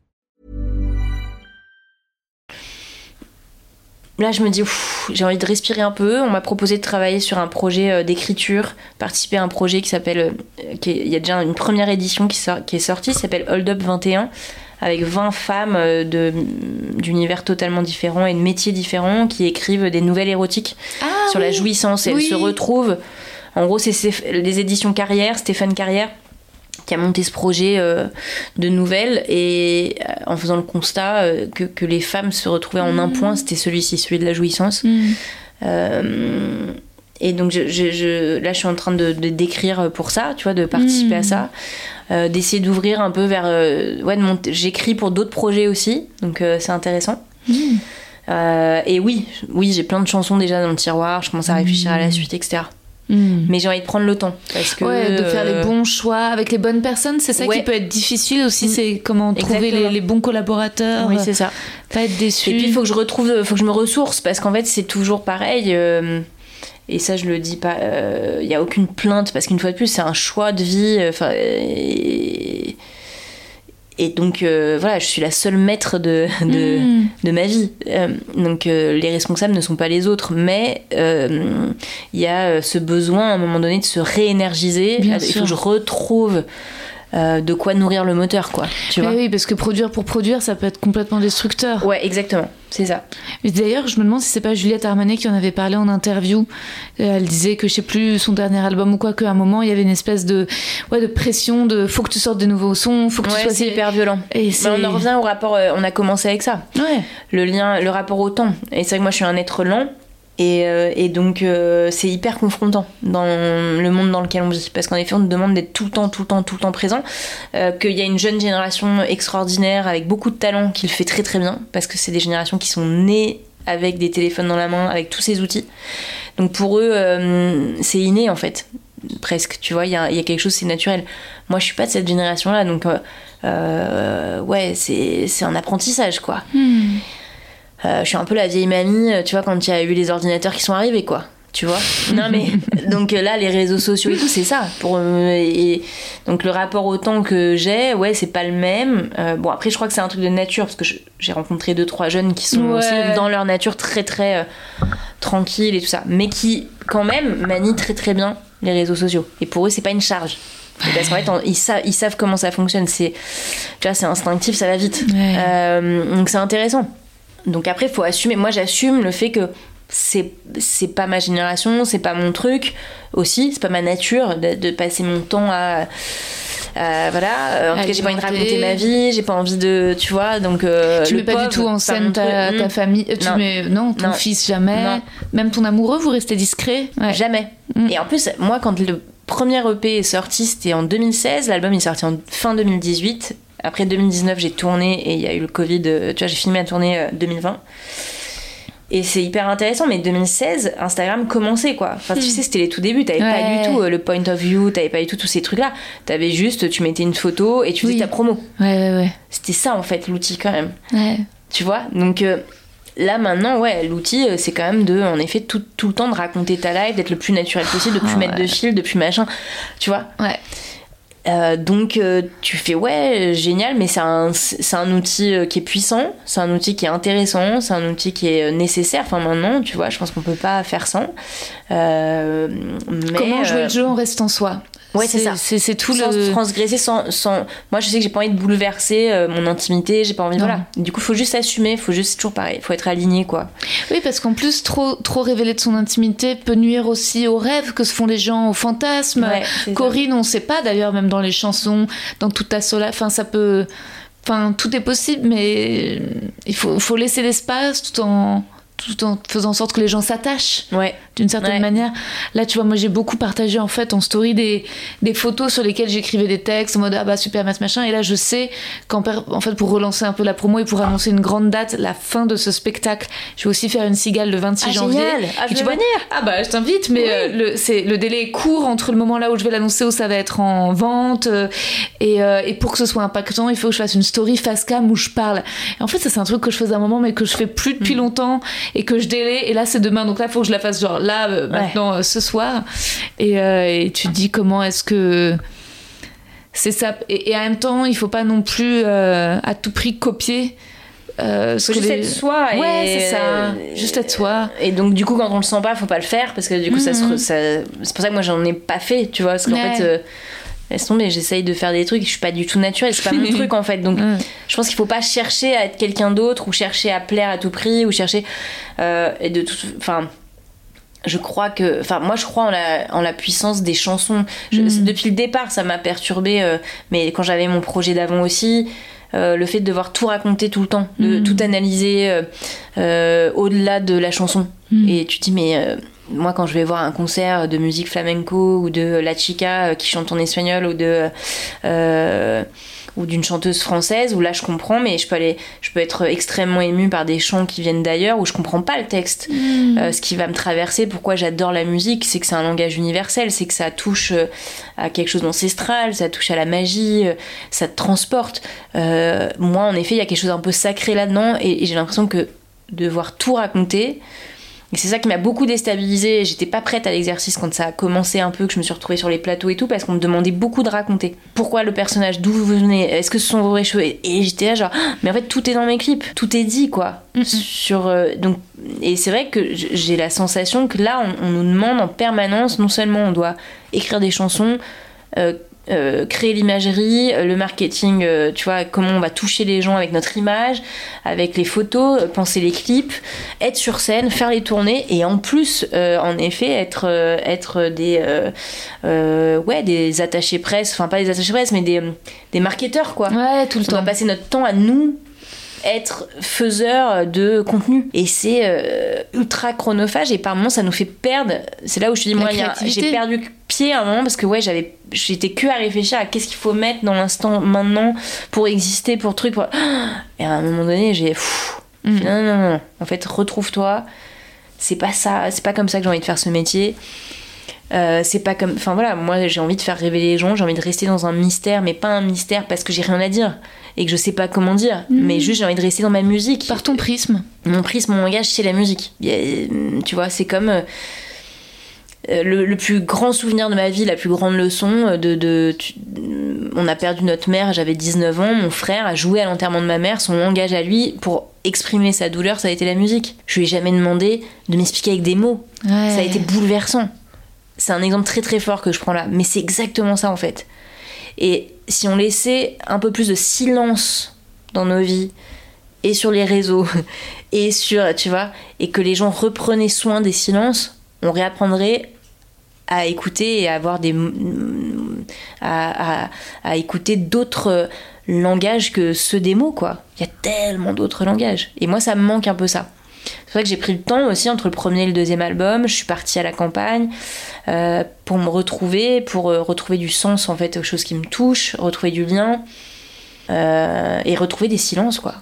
Là, je me dis, j'ai envie de respirer un peu. On m'a proposé de travailler sur un projet euh, d'écriture, participer à un projet qui s'appelle. euh, Il y a déjà une première édition qui, sort- qui est sortie, qui s'appelle Hold Up 21, avec 20 femmes euh, d'univers totalement différents et de métiers différents qui écrivent des nouvelles érotiques Ah, sur la oui. jouissance. Oui. elles se retrouvent. En gros, c'est les éditions Carrière, Stéphane Carrière, qui a monté ce projet euh, de nouvelles et euh, en faisant le constat euh, que, que les femmes se retrouvaient en un point, c'était celui-ci, celui de la jouissance. Mm. Euh, et donc je, je- je- là, je suis en train de, de d'écrire pour ça, tu vois, de participer à ça, euh, d'essayer d'ouvrir un peu vers. ouais, j'écris pour d'autres projets aussi, donc c'est intéressant. Et oui, oui, j'ai plein de chansons déjà dans le tiroir. Je commence à réfléchir à la suite, etc. Mm. Mais j'ai envie de prendre le temps parce que ouais, de faire les euh, bons choix avec les bonnes personnes, c'est ça ouais. qui peut être difficile aussi, c'est comment trouver les, bons collaborateurs, Oui, c'est ça. pas être déçu. Et puis il faut que je retrouve, faut que je me ressource parce qu'en fait c'est toujours pareil. euh, et ça je le dis pas, il y a aucune plainte parce qu'une fois de plus c'est un choix de vie. euh, et, et donc euh, voilà, je suis la seule maître de de, Mm. de ma vie. Euh, donc euh, les responsables ne sont pas les autres, mais il y a ce besoin à un moment donné de se réénergiser. Bien il faut sûr. que je retrouve euh, de quoi nourrir le moteur, quoi. Tu vois oui, parce que produire pour produire, ça peut être complètement destructeur. Ouais, exactement, c'est ça. D'ailleurs, je me demande si c'est pas Juliette Armanet qui en avait parlé en interview. Euh, Elle disait que je sais plus son dernier album ou quoi, qu'à un moment il y avait une espèce de ouais de pression de faut que tu sortes des nouveaux sons, faut que tu sois c'est hyper violent. Et c'est on en revient au rapport, euh, on a commencé avec ça. ouais. Le lien, le rapport au temps. Et c'est vrai que moi je suis un être lent. Et, euh, et donc euh, c'est hyper confrontant dans le monde dans lequel on vit. Parce qu'en effet on nous demande d'être tout le temps, tout le temps, tout le temps présent. Euh, Qu'il y a une jeune génération extraordinaire avec beaucoup de talent qui le fait très très bien. Parce que c'est des générations qui sont nées avec des téléphones dans la main, avec tous ces outils. Donc pour eux c'est inné en fait. Presque, tu vois, il y a, quelque chose, c'est naturel. Moi, je suis pas de cette génération-là, donc euh, ouais, c'est c'est un apprentissage, quoi. Hmm. Euh, je suis un peu la vieille mamie, euh, tu vois, quand il y a eu les ordinateurs qui sont arrivés, quoi. Tu vois Non, mais donc euh, là, les réseaux sociaux et tout, c'est ça. Pour, et, donc le rapport au temps que j'ai, ouais, c'est pas le même. Euh, bon, après, je crois que c'est un truc de nature, parce que j'ai rencontré deux, trois jeunes qui sont Ouais. aussi dans leur nature très, très euh, tranquilles et tout ça, mais qui, quand même, manient très, très bien les réseaux sociaux. Et pour eux, c'est pas une charge. Parce qu'en fait, on- ils, sa- ils savent comment ça fonctionne. C'est, tu vois, c'est instinctif, ça va vite. Ouais. Euh, donc c'est intéressant. Donc après, il faut assumer. Moi, j'assume le fait que c'est c'est pas ma génération, c'est pas mon truc aussi, c'est pas ma nature de, de passer mon temps à. à- voilà, en tout cas, j'ai pas envie de raconter ma vie, j'ai pas envie de. Tu vois, donc. euh, Tu mets pas pauvre, du tout en scène ta, truc. ta Mm. famille. Tu Non. mets non ton Non. fils jamais. Non. Même ton amoureux, vous restez discret. Ouais. Jamais. Mm. Et en plus, moi, quand le premier EP est sorti, c'était en 2016. L'album est sorti en fin 2018. Après 2019, j'ai tourné et il y a eu le Covid. euh, Tu vois, j'ai filmé la tournée euh, 2020. Et c'est hyper intéressant, mais 2016, Instagram commençait quoi. Enfin, tu sais, c'était les tout débuts. T'avais pas Hmm. Ouais. du tout euh, le point of view, t'avais pas du tout tous ces trucs-là. T'avais juste, tu mettais une photo et tu faisais Oui. ta promo. Ouais, ouais, C'était ça en fait, l'outil quand même. ouais. Ouais. Tu vois? Donc euh, là maintenant, ouais, l'outil, c'est quand même de, en effet, tout, tout le temps de raconter ta life, d'être le plus naturel possible, de plus mettre ouais. de fil, de plus machin. Tu vois? Ouais. Euh, donc euh, tu fais ouais génial mais c'est un c'est un outil euh, qui est puissant c'est un outil qui est intéressant c'est un outil qui est euh, nécessaire. Enfin maintenant tu vois je pense qu'on peut pas faire sans. Euh, mais, Comment jouer le jeu en restant soi? Ouais, c'est ça. C'est tout sans le. transgresser sans, sans moi je sais que j'ai pas envie de bouleverser euh, mon intimité j'ai pas envie Non. voilà du coup faut juste assumer faut juste toujours pareil faut être aligné quoi Oui, parce qu'en plus, trop, trop révéler de son intimité peut nuire aussi aux rêves que se font les gens, aux fantasmes. Ouais, c'est ça. Corinne, on sait pas d'ailleurs, même dans les chansons, dans toute ta sola. Enfin, ça peut. Enfin, tout est possible, mais il faut, faut laisser l'espace tout en, tout en faisant en sorte que les gens s'attachent ouais d'une certaine Ouais. manière. Là, tu vois, moi j'ai beaucoup partagé en fait en story des, des photos sur lesquelles j'écrivais des textes en mode ah bah super masse machin. Et là, je sais qu'en en fait pour relancer un peu la promo et pour annoncer une grande date, la fin de ce spectacle, je vais aussi faire une cigale le 26 Ah, janvier. génial. Ah, je tu vais vois, venir. Ah bah je t'invite, mais Oui. euh, le, c'est, le délai est court entre le moment là où je vais l'annoncer où ça va être en vente euh, et, euh, et pour que ce soit impactant, il faut que je fasse une story face cam où je parle. Et en fait, ça c'est un truc que je faisais à un moment mais que je fais plus Mm. depuis longtemps et que je délaie. Et là c'est demain, donc là il faut que je la fasse genre là euh, Ouais. maintenant euh, ce soir. Et, euh, et tu te dis comment est-ce que c'est ça. Et, et en même temps, il faut pas non plus euh, à tout prix copier. Euh, ce faut que juste les- être soi et Ouais, c'est ça. euh, Juste être soi. et donc du coup quand on le sent pas faut pas le faire parce que du coup ça, se Mhm. re- ça- c'est pour ça que moi j'en ai pas fait tu vois parce qu'en Ouais. fait laisse tomber, j'essaye de faire des trucs, je suis pas du tout naturelle, c'est pas mon truc en fait. Donc je pense qu'il faut pas chercher à être quelqu'un d'autre ou chercher à plaire à tout prix ou chercher et de tout enfin je crois que enfin moi je crois en la, en la puissance des chansons Je- Mm. depuis le départ ça m'a perturbé euh, mais quand j'avais mon projet d'avant aussi euh, le fait de devoir tout raconter tout le temps de Mm. tout analyser euh, au-delà de la chanson Mm. et tu te dis mais moi quand je vais voir un concert de musique flamenco ou de La Chica qui chante en espagnol ou de euh, ou d'une chanteuse française où là je comprends mais je peux aller je peux être extrêmement émue par des chants qui viennent d'ailleurs où je comprends pas le texte. Euh, ce qui va me traverser pourquoi j'adore la musique c'est que c'est un langage universel c'est que ça touche euh, à quelque chose d'ancestral ça touche à la magie euh, ça te transporte. Euh, moi en effet il y a quelque chose d'un peu sacré là-dedans et, et j'ai l'impression que devoir tout raconter et c'est ça qui m'a beaucoup déstabilisée. J'étais pas prête à l'exercice quand ça a commencé un peu, que je me suis retrouvée sur les plateaux et tout, parce qu'on me demandait beaucoup de raconter. Pourquoi le personnage, d'où vous venez, est-ce que ce sont vos vrais cheveux? Et j'étais là genre, mais en fait tout est dans mes clips, tout est dit quoi. Sur euh, donc et c'est vrai que j'ai la sensation que là on, on nous demande en permanence, non seulement on doit écrire des chansons. euh, euh, créer l'imagerie, euh, le marketing, euh, tu vois, comment on va toucher les gens avec notre image, avec les photos, euh, penser les clips, être sur scène, faire les tournées et en plus, en effet, être, être des, ouais, des attachés presse, enfin pas des attachés presse, mais des, des marketeurs quoi. Ouais, tout le On doit temps. passer notre temps à nous être faiseurs de contenu et c'est euh, ultra chronophage et par moments ça nous fait perdre c'est là où je te dis moi j'ai perdu pied à un moment parce que ouais j'avais j'étais que à réfléchir à qu'est-ce qu'il faut mettre dans l'instant maintenant pour exister pour truc pour... et à un moment donné j'ai pff, Mm. non, non non en fait retrouve-toi c'est pas ça c'est pas comme ça que j'ai envie de faire ce métier euh, c'est pas comme enfin voilà moi j'ai envie de faire rêver les gens j'ai envie de rester dans un mystère mais pas un mystère parce que j'ai rien à dire et que je sais pas comment dire mais juste j'ai envie de rester dans ma musique Par ton prisme. mon prisme, mon langage, c'est la musique. A- tu vois, c'est comme euh, le, le plus grand souvenir de ma vie, la plus grande leçon euh, de... de tu- on a perdu notre mère, j'avais 19 ans, mon frère a joué à l'enterrement de ma mère, son langage à lui, pour exprimer sa douleur, ça a été la musique. Je lui ai jamais demandé de m'expliquer avec des mots. Ouais. Ça a été bouleversant. C'est un exemple très très fort que je prends là, mais c'est exactement ça en fait. Et si on laissait un peu plus de silence dans nos vies et sur les réseaux et sur, tu vois, et que les gens reprenaient soin des silences, on réapprendrait à écouter et à avoir des à, à- écouter d'autres langages que ceux des mots quoi. Il y a tellement d'autres langages et moi ça me manque un peu ça. C'est vrai que j'ai pris le temps aussi entre le premier et le deuxième album. Je suis partie à la campagne euh, pour me retrouver, pour euh, retrouver du sens en fait aux choses qui me touchent, retrouver du lien euh, et retrouver des silences quoi.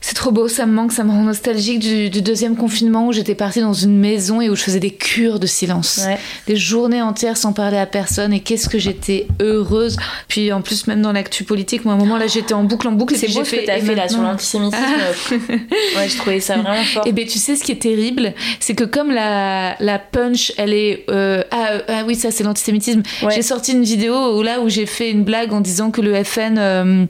C'est trop beau, ça me manque, ça me rend nostalgique du, du deuxième confinement où j'étais partie dans une maison et où je faisais des cures de silence. Ouais. Des journées entières sans parler à personne et qu'est-ce que j'étais heureuse. Puis en plus, même dans l'actu politique, moi à un moment là j'étais en boucle en boucle C'est beau ce que fait. t'as et fait là sur l'antisémitisme. ouais, je trouvais ça vraiment fort. Et ben tu sais ce qui est terrible, c'est que comme la, la punch, elle est euh, ah, euh, ah oui ça c'est l'antisémitisme. Ouais. J'ai sorti une vidéo où là où j'ai fait une blague en disant que le FN euh,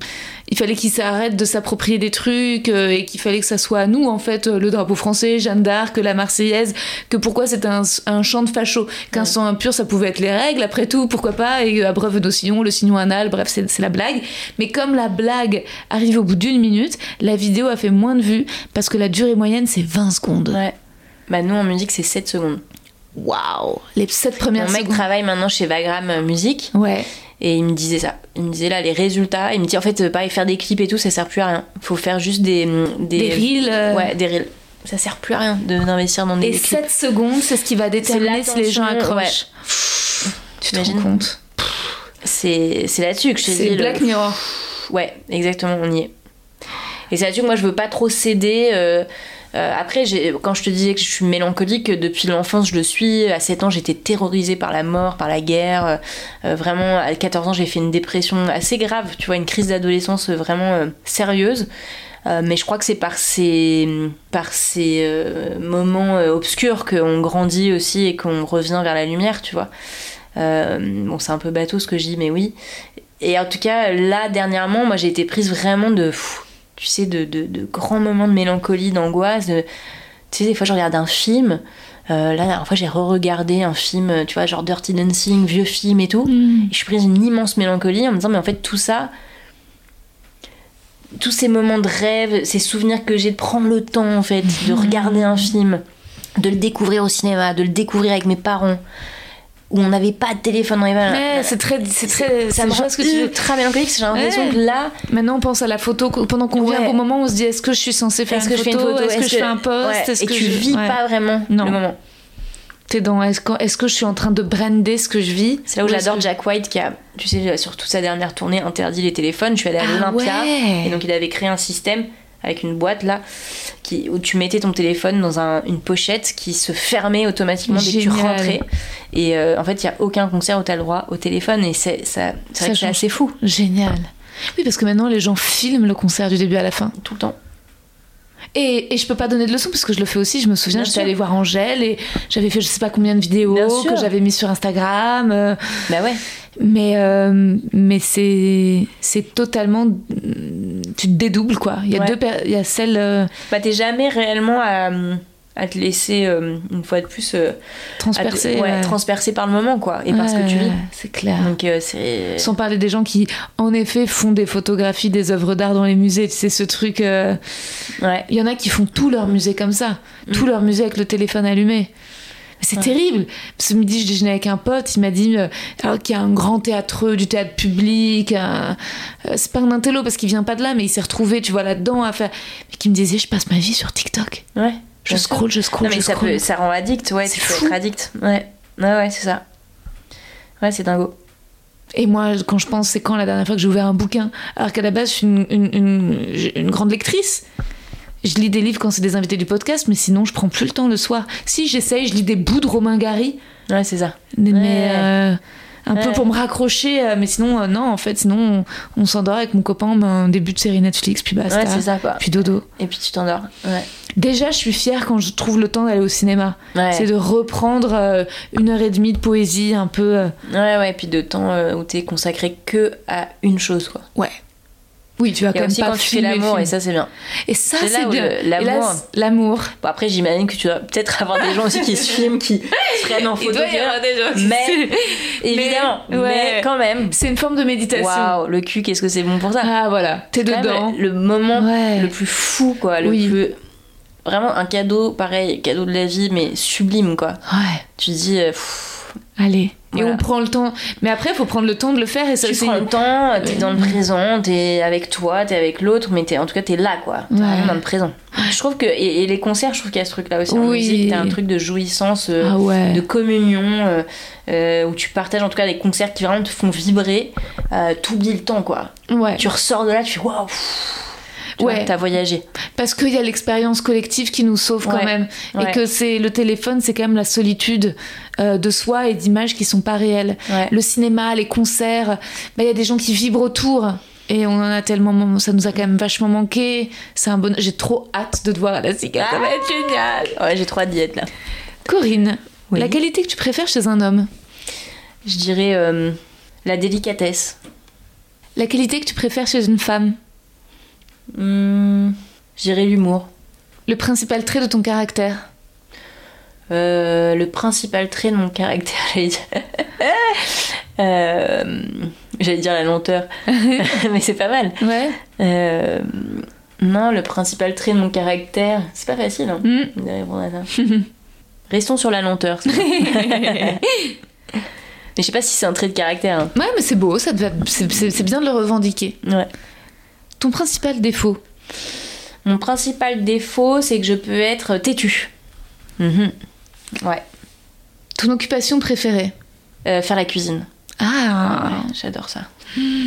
il fallait qu'il s'arrête de s'approprier des trucs euh, et qu'il fallait que ça soit à nous en fait euh, le drapeau français, Jeanne d'Arc, la Marseillaise, que pourquoi c'est un, un chant de facho, qu'un sang impur ça pouvait être les règles après tout, pourquoi pas? Et à bref nos sillons, le signon anal, bref c'est c'est la blague. Mais comme la blague arrive au bout d'une minute, la vidéo a fait moins de vues parce que la durée moyenne c'est 20 secondes. Ouais. Bah nous en musique c'est 7 secondes. Waouh Les sept premières Mon mec secondes. travaille maintenant chez Vagram euh, Musique Ouais. Et il me disait ça. Il me disait là les résultats. Il me dit en fait euh, pareil faire des clips et tout ça sert plus à rien. Faut faire juste des des, Des reels, euh. Ouais des reels. Ça sert plus à rien de- d'investir dans des, Et des clips. 7 secondes, c'est ce qui va déterminer si les gens accrochent. Tu te rends compte C'est là-dessus que je te dis. C'est le- Black Mirror. Ouais, exactement, on y est. Et c'est là-dessus que moi je veux pas trop céder. euh, euh, après, quand je te disais que je suis mélancolique, depuis l'enfance je le suis. À 7 ans, j'étais terrorisée par la mort, par la guerre. Euh, vraiment, à 14 ans, j'ai fait une dépression assez grave, tu vois, une crise d'adolescence vraiment euh, sérieuse. Mais je crois que c'est par ces, par ces moments obscurs qu'on grandit aussi et qu'on revient vers la lumière, tu vois. Bon, c'est un peu bateau ce que je dis, mais oui. Et en tout cas, là, dernièrement, moi, j'ai été prise vraiment de, tu sais, de, de, de grands moments de mélancolie, d'angoisse. de- Tu sais, des fois, je regarde un film, Euh, là, la dernière fois, j'ai re-regardé un film, tu vois, genre Dirty Dancing, vieux film et tout. Mm. Et je suis prise une immense mélancolie en me disant, mais en fait, tout ça, tous ces moments de rêve, ces souvenirs que j'ai de prendre le temps, en fait, de regarder un film, de le découvrir au cinéma, de le découvrir avec mes parents, où on n'avait pas de téléphone dans les mains. Ouais, c'est très, c'est très, ça me rend tu mélancolique, j'ai l'impression Ouais. que là, Maintenant, on pense à la photo. Pendant qu'on vient Ouais. au moment, on se dit est-ce que je suis censée faire une, que je fais une photo? photo? Est-ce que je fais un post? Est-ce Et que tu je- vis pas vraiment Non. le moment. T'es dans est-ce que, est-ce que je suis en train de brander ce que je vis? C'est là où j'adore que- Jack White qui a, tu sais, sur toute sa dernière tournée, interdit les téléphones. Je suis allée à Ah l'Olympia. Et donc il avait créé un système avec une boîte là qui, où tu mettais ton téléphone dans un- une pochette qui se fermait automatiquement dès que tu rentrais. Et euh, en fait, il n'y a aucun concert où tu as le droit au téléphone. Et c'est ça, c'est Ça vrai que assez fou Génial. Oui, parce que maintenant, les gens filment le concert du début à la fin. tout le temps. Et, et je peux pas donner de leçons parce que je le fais aussi. Je me souviens, j'étais allée voir Angèle et j'avais fait je sais pas combien de vidéos que j'avais mis sur Instagram. Bah ouais. mais euh, mais c'est c'est totalement. Tu te dédoubles quoi. Il y a Ouais. deux. Il y a celle. euh, Bah t'es jamais réellement à, à te laisser, euh, une fois de plus, euh, à te- ouais, transpercer par le moment quoi. Et par ce que tu vis. C'est clair. Donc euh, c'est. Sans parler des gens qui, en effet, font des photographies des œuvres d'art dans les musées. Sais, ce truc. euh, Ouais. Il y en a qui font tout leur musée comme ça. Tout leur musée avec le téléphone allumé. C'est. Ouais. terrible. Ce midi, je déjeunais avec un pote. Il m'a dit euh, alors qu'il y a un grand théâtreux, du théâtre public. un- euh, c'est pas un intello parce qu'il vient pas de là, mais il s'est retrouvé, tu vois, là-dedans à faire. Mais qui me disait Je passe ma vie sur TikTok. Ouais. Je scroll, je scroll, Non, mais je ça, scroll. peut, ça rend addict, ouais, C'est tu peux être addict. Ouais, ouais, ouais c'est ça. Ouais, c'est dingo. Et moi, quand je pense, c'est quand la dernière fois que j'ai ouvert un bouquin? Alors qu'à la base, je suis une, une- une- j'ai une grande lectrice. Je lis des livres quand c'est des invités du podcast, mais sinon, je prends plus le temps le soir. Si, j'essaye, je lis des bouts de Romain Gary, Ouais, c'est ça. mais Ouais. euh, un peu pour me raccrocher. euh, mais sinon, euh, non, en fait, sinon, on, on s'endort avec mon copain, ben, un début de série Netflix, puis basta. Ouais, c'est ça, quoi. Puis dodo. Et puis tu t'endors. Ouais. Déjà, je suis fière quand je trouve le temps d'aller au cinéma. Ouais. C'est de reprendre euh, une heure et demie de poésie un peu. euh, ouais, ouais, puis de temps euh, où t'es consacré que à une chose, quoi. ouais. Oui, tu vas quand même aussi pas quand tu fais le l'amour, et ça, c'est bien. Et ça, C'est bien. le- l'amour- L'amour. Bon, après, j'imagine que tu dois peut-être avoir des gens aussi qui se filment, qui se prennent en photo. des gens qui Mais, évidemment, mais, ouais. quand même. C'est une forme de méditation. Waouh, le cul, qu'est-ce que c'est bon pour ça? Ah voilà, t'es dedans. Le moment Ouais. le plus fou, quoi. Le Oui. plus. Vraiment un cadeau, pareil, cadeau de la vie, mais sublime, quoi. Ouais, Tu dis. euh, pff, allez. Et Voilà. on prend le temps. Mais après, il faut prendre le temps de le faire. Et ça, tu prends le temps, t'es dans le présent, t'es avec toi, t'es avec l'autre, mais t'es, en tout cas t'es là quoi. T'es Ouais. vraiment dans le présent. Je trouve que et, et les concerts, je trouve qu'il y a ce truc là aussi en Oui. musique, t'as un truc de jouissance, euh, Ah ouais. de communion, euh, euh, où tu partages en tout cas des concerts qui vraiment te font vibrer. T'oublies le temps quoi. Ouais. Tu ressors de là, tu fais waouh. Tu vois, Ouais. T'as voyagé. Parce qu'il y a l'expérience collective qui nous sauve quand Ouais. même. Et que c'est le téléphone, c'est quand même la solitude euh, de soi et d'images qui sont pas réelles. Le cinéma, les concerts, bah, il y a des gens qui vibrent autour. Et on en a tellement, ça nous a quand même vachement manqué. C'est un bon. J'ai trop hâte de te voir à la cigale. Ça va être génial. Ouais, j'ai trop hâte d'y être là. Corinne, Oui. la qualité que tu préfères chez un homme? Je dirais euh, la délicatesse. La qualité que tu préfères chez une femme? Hmm, je dirais l'humour. Le principal trait de ton caractère Euh, le principal trait de mon caractère, j'allais dire. Euh, j'allais dire la lenteur, mais c'est pas mal. Ouais. Euh, non, le principal trait de mon caractère, c'est pas facile hein, Mm. de répondre à ça. Restons sur la lenteur. mais je sais pas si c'est un trait de caractère. hein. Ouais, mais c'est beau, ça c'est bien de le revendiquer. Ouais. Ton principal défaut Mon principal défaut, c'est que je peux être têtu. Mhm. Ouais. Ton occupation préférée Euh, faire la cuisine. Ah, Ouais, j'adore ça.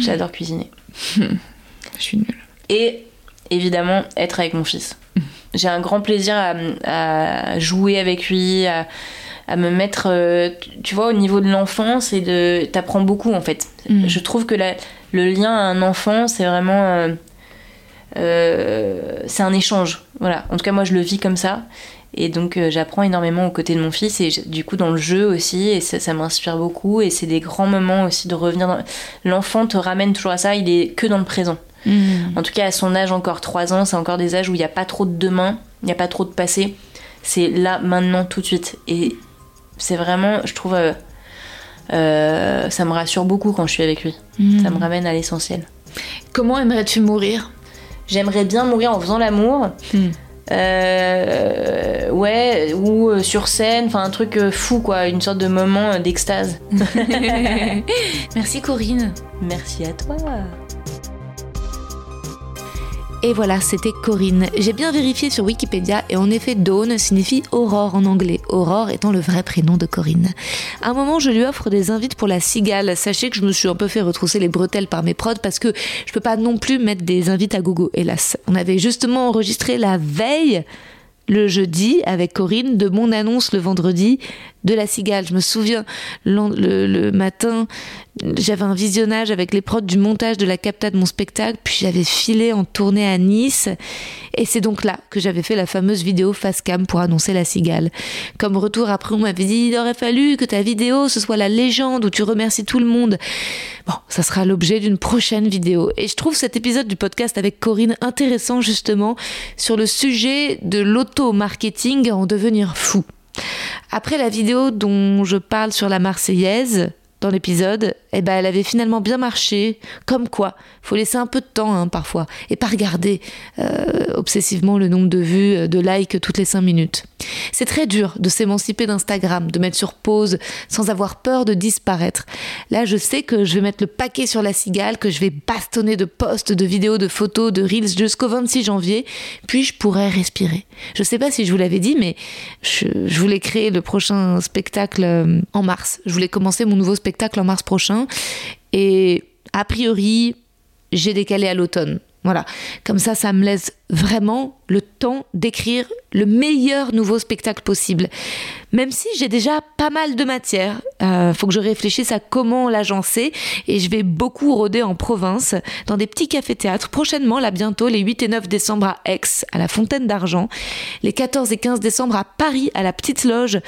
J'adore cuisiner. je suis nulle. et évidemment être avec mon fils. J'ai un grand plaisir à, à jouer avec lui, à, à me mettre, euh, tu- vois, au niveau de l'enfance et de, t'apprends beaucoup en fait. Mm. Je trouve que la- le lien à un enfant, c'est vraiment, euh, euh, c'est un échange. Voilà. En tout cas, moi, je le vis comme ça. Et donc, euh, j'apprends énormément aux côtés de mon fils et du coup, dans le jeu aussi. Et ça, ça m'inspire beaucoup. Et c'est des grands moments aussi de revenir dans. L'enfant te ramène toujours à ça. Il est que dans le présent. Hmm. En tout cas, à son âge, encore 3 ans, c'est encore des âges où il n'y a pas trop de demain, il n'y a pas trop de passé. C'est là, maintenant, tout de suite. Et c'est vraiment, je trouve, euh, euh, ça me rassure beaucoup quand je suis avec lui. Ça me ramène à l'essentiel. Comment aimerais-tu mourir? J'aimerais bien mourir en faisant l'amour. Hmm. Euh, ouais, ou euh, sur scène, enfin un truc fou quoi, une sorte de moment d'extase. Merci Corinne. Merci à toi. Et voilà, c'était Corinne. J'ai bien vérifié sur Wikipédia et en effet, Dawn signifie aurore en anglais, aurore étant le vrai prénom de Corinne. À un moment, je lui offre des invites pour la cigale. Sachez que je me suis un peu fait retrousser les bretelles par mes prods parce que je peux pas non plus mettre des invites à gogo, hélas. On avait justement enregistré la veille le jeudi avec Corinne de mon annonce le vendredi de la cigale. Je me souviens le matin, j'avais un visionnage avec les prods du montage de la capta de mon spectacle, puis j'avais filé en tournée à Nice, et c'est donc là que j'avais fait la fameuse vidéo face cam pour annoncer la cigale. Comme retour après, on m'avait dit il aurait fallu que ta vidéo ce soit la légende où tu remercies tout le monde. Bon, ça sera l'objet d'une prochaine vidéo. Et je trouve cet épisode du podcast avec Corinne intéressant justement sur le sujet de l'auto-marketing en devenir fou. Après la vidéo dont je parle sur la Marseillaise dans l'épisode, eh ben elle avait finalement bien marché. Comme quoi, faut laisser un peu de temps hein, parfois et pas regarder euh, obsessivement le nombre de vues, euh, de likes toutes les 5 minutes. C'est très dur de s'émanciper d'Instagram, de mettre sur pause sans avoir peur de disparaître. Là, je sais que je vais mettre le paquet sur la cigale, que je vais bastonner de posts, de vidéos, de photos, de reels jusqu'au 26 janvier, puis je pourrai respirer. Je sais pas si je vous l'avais dit, mais je, voulais créer le prochain spectacle euh, en mars. Je voulais commencer mon nouveau spectacle en mars prochain. Et a priori, j'ai décalé à l'automne. Voilà. Comme ça, ça me laisse vraiment le temps d'écrire le meilleur nouveau spectacle possible. Même si j'ai déjà pas mal de matière, euh, faut que je réfléchisse à comment l'agencer et je vais beaucoup rôder en province dans des petits cafés-théâtres prochainement, là bientôt, les 8 et 9 décembre à Aix, à la Fontaine d'Argent, les 14 et 15 décembre à Paris, à la Petite Loge,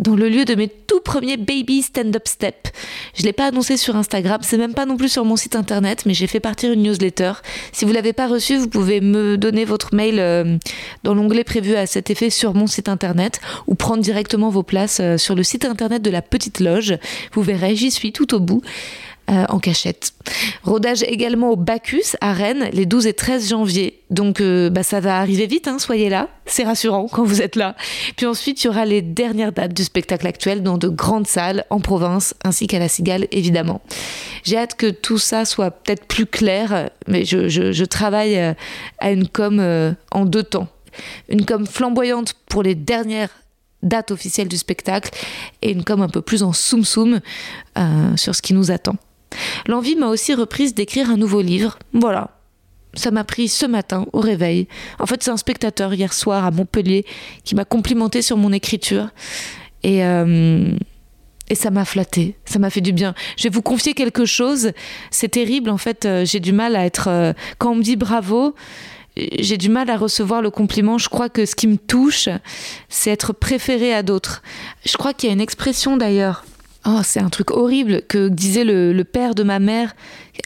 dans le lieu de mes tout premiers baby stand-up step. Je l'ai pas annoncé sur Instagram, c'est même pas non plus sur mon site internet, mais j'ai fait partir une newsletter. Si vous l'avez pas reçue, vous pouvez me donner votre mail euh, dans l'onglet prévu à cet effet sur mon site internet ou prendre directement vos places euh, sur le site internet de la Petite Loge. Vous verrez, j'y suis tout au bout. Euh, en cachette. Rodage également au Bacchus à Rennes les 12 et 13 janvier. Donc euh, bah, ça va arriver vite, hein, soyez là. C'est rassurant quand vous êtes là. Puis ensuite, il y aura les dernières dates du spectacle actuel dans de grandes salles en province ainsi qu'à la Cigale évidemment. J'ai hâte que tout ça soit peut-être plus clair, mais je, je- je travaille euh, à une com en deux temps. Une com flamboyante pour les dernières dates officielles du spectacle et une com un peu plus en soum-soum euh, sur ce qui nous attend. L'envie m'a aussi reprise d'écrire un nouveau livre. Voilà. Ça m'a pris ce matin au réveil. En fait, c'est un spectateur hier soir à Montpellier qui m'a complimenté sur mon écriture. Et, euh, et ça m'a flatté, ça m'a fait du bien. Je vais vous confier quelque chose. C'est terrible, en fait, euh, j'ai du mal à être. euh, quand on me dit bravo, j'ai du mal à recevoir le compliment. Je crois que ce qui me touche, c'est être préféré à d'autres. Je crois qu'il y a une expression d'ailleurs. Oh, c'est un truc horrible que disait le, père de ma mère.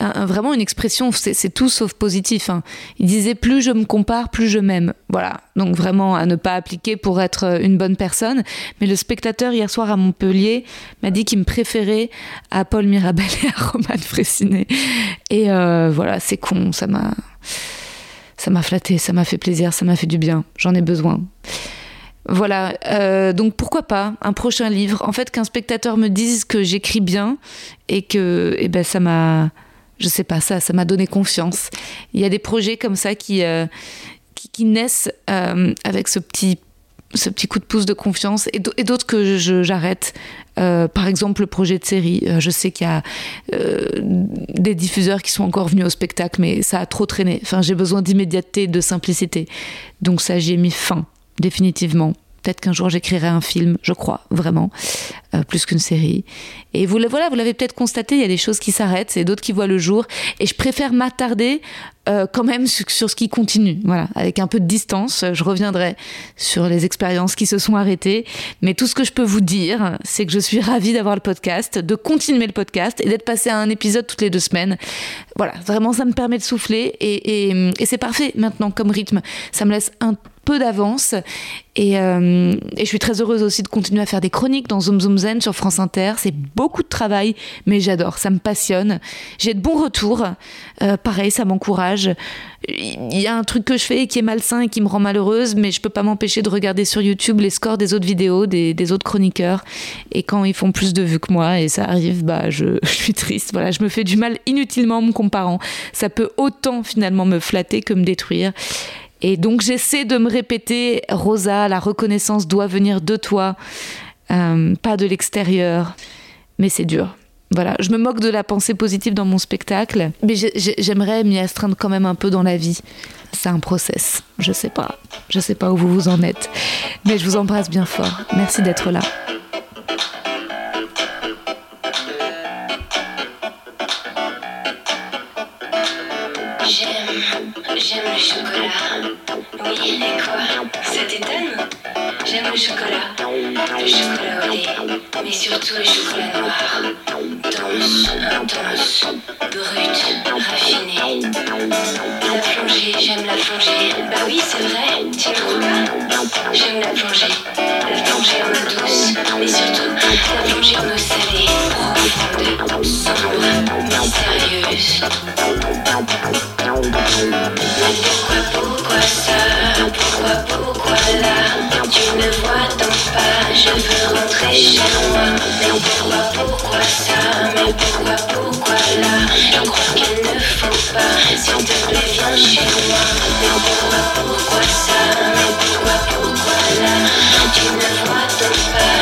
Vraiment une expression, c'est tout sauf positif. hein. Il disait plus je me compare, plus je m'aime. Voilà. Donc vraiment à ne pas appliquer pour être une bonne personne. Mais le spectateur hier soir à Montpellier m'a dit qu'il me préférait à Paul Mirabel et à Roman Fressinet. Et euh, voilà, c'est con. Ça m'a, ça m'a flatté, ça m'a fait plaisir, ça m'a fait du bien. J'en ai besoin. Voilà, euh, donc pourquoi pas un prochain livre. En fait, qu'un spectateur me dise que j'écris bien et que, eh ben, ça m'a, je sais pas, ça, ça m'a donné confiance. Il y a des projets comme ça qui, euh, qui, naissent euh, avec ce petit, ce petit coup de pouce de confiance et d'au- et d'autres que j'arrête. Par exemple, le projet de série. Je sais qu'il y a des diffuseurs qui sont encore venus au spectacle, mais ça a trop traîné. Enfin, j'ai besoin d'immédiateté, de simplicité. Donc ça, j'y ai mis fin définitivement. Peut-être qu'un jour j'écrirai un film, je crois, vraiment, euh, plus qu'une série. Et vous, voilà, vous l'avez peut-être constaté, il y a des choses qui s'arrêtent et d'autres qui voient le jour. Et je préfère m'attarder euh, quand même sur, sur ce qui continue. Voilà, avec un peu de distance, je reviendrai sur les expériences qui se sont arrêtées. Mais tout ce que je peux vous dire, c'est que je suis ravie d'avoir le podcast, de continuer le podcast et d'être passé à un épisode toutes les deux semaines. Voilà, vraiment, ça me permet de souffler et, et- et c'est parfait maintenant comme rythme. Ça me laisse un peu d'avance. Et, euh, et, je suis très heureuse aussi de continuer à faire des chroniques dans Zoom Zoom Zen sur France Inter. C'est beaucoup de travail, mais j'adore, ça me passionne. J'ai de bons retours. Euh, pareil, ça m'encourage. Il y a un truc que je fais qui est malsain et qui me rend malheureuse, mais je peux pas m'empêcher de regarder sur YouTube les scores des autres vidéos, des, des, autres chroniqueurs. Et quand ils font plus de vues que moi, et ça arrive, bah je, je suis triste. Voilà, je me fais du mal inutilement en me comparant. Ça peut autant finalement me flatter que me détruire. Et donc j'essaie de me répéter, Rosa, la reconnaissance doit venir de toi, euh, pas de l'extérieur. Mais c'est dur. Voilà, je me moque de la pensée positive dans mon spectacle, mais j'aimerais m'y astreindre quand même un peu dans la vie. C'est un process. Je sais pas. Je sais pas où vous vous en êtes. Mais je vous embrasse bien fort. Merci d'être là. J'aime le chocolat. Oui, et quoi Ça t'étonne J'aime le chocolat. Le chocolat au lait, mais surtout le chocolat noir. Dense, intense, brut, raffiné. La plongée, j'aime la plongée. Bah oui, c'est vrai, tu trouves pas J'aime la plongée. La plongée en eau douce, mais surtout la plongée en eau salée, profonde, sombre, mystérieuse. Pourquoi, pourquoi ça Pourquoi, pourquoi là Tu ne vois donc pas Je veux rentrer chez moi Mais pourquoi, pourquoi ça Mais pourquoi, pourquoi là Je crois qu'il ne faut pas S'il te plaît viens chez moi Mais pourquoi, pourquoi ça Mais pourquoi, pourquoi là Tu ne vois donc pas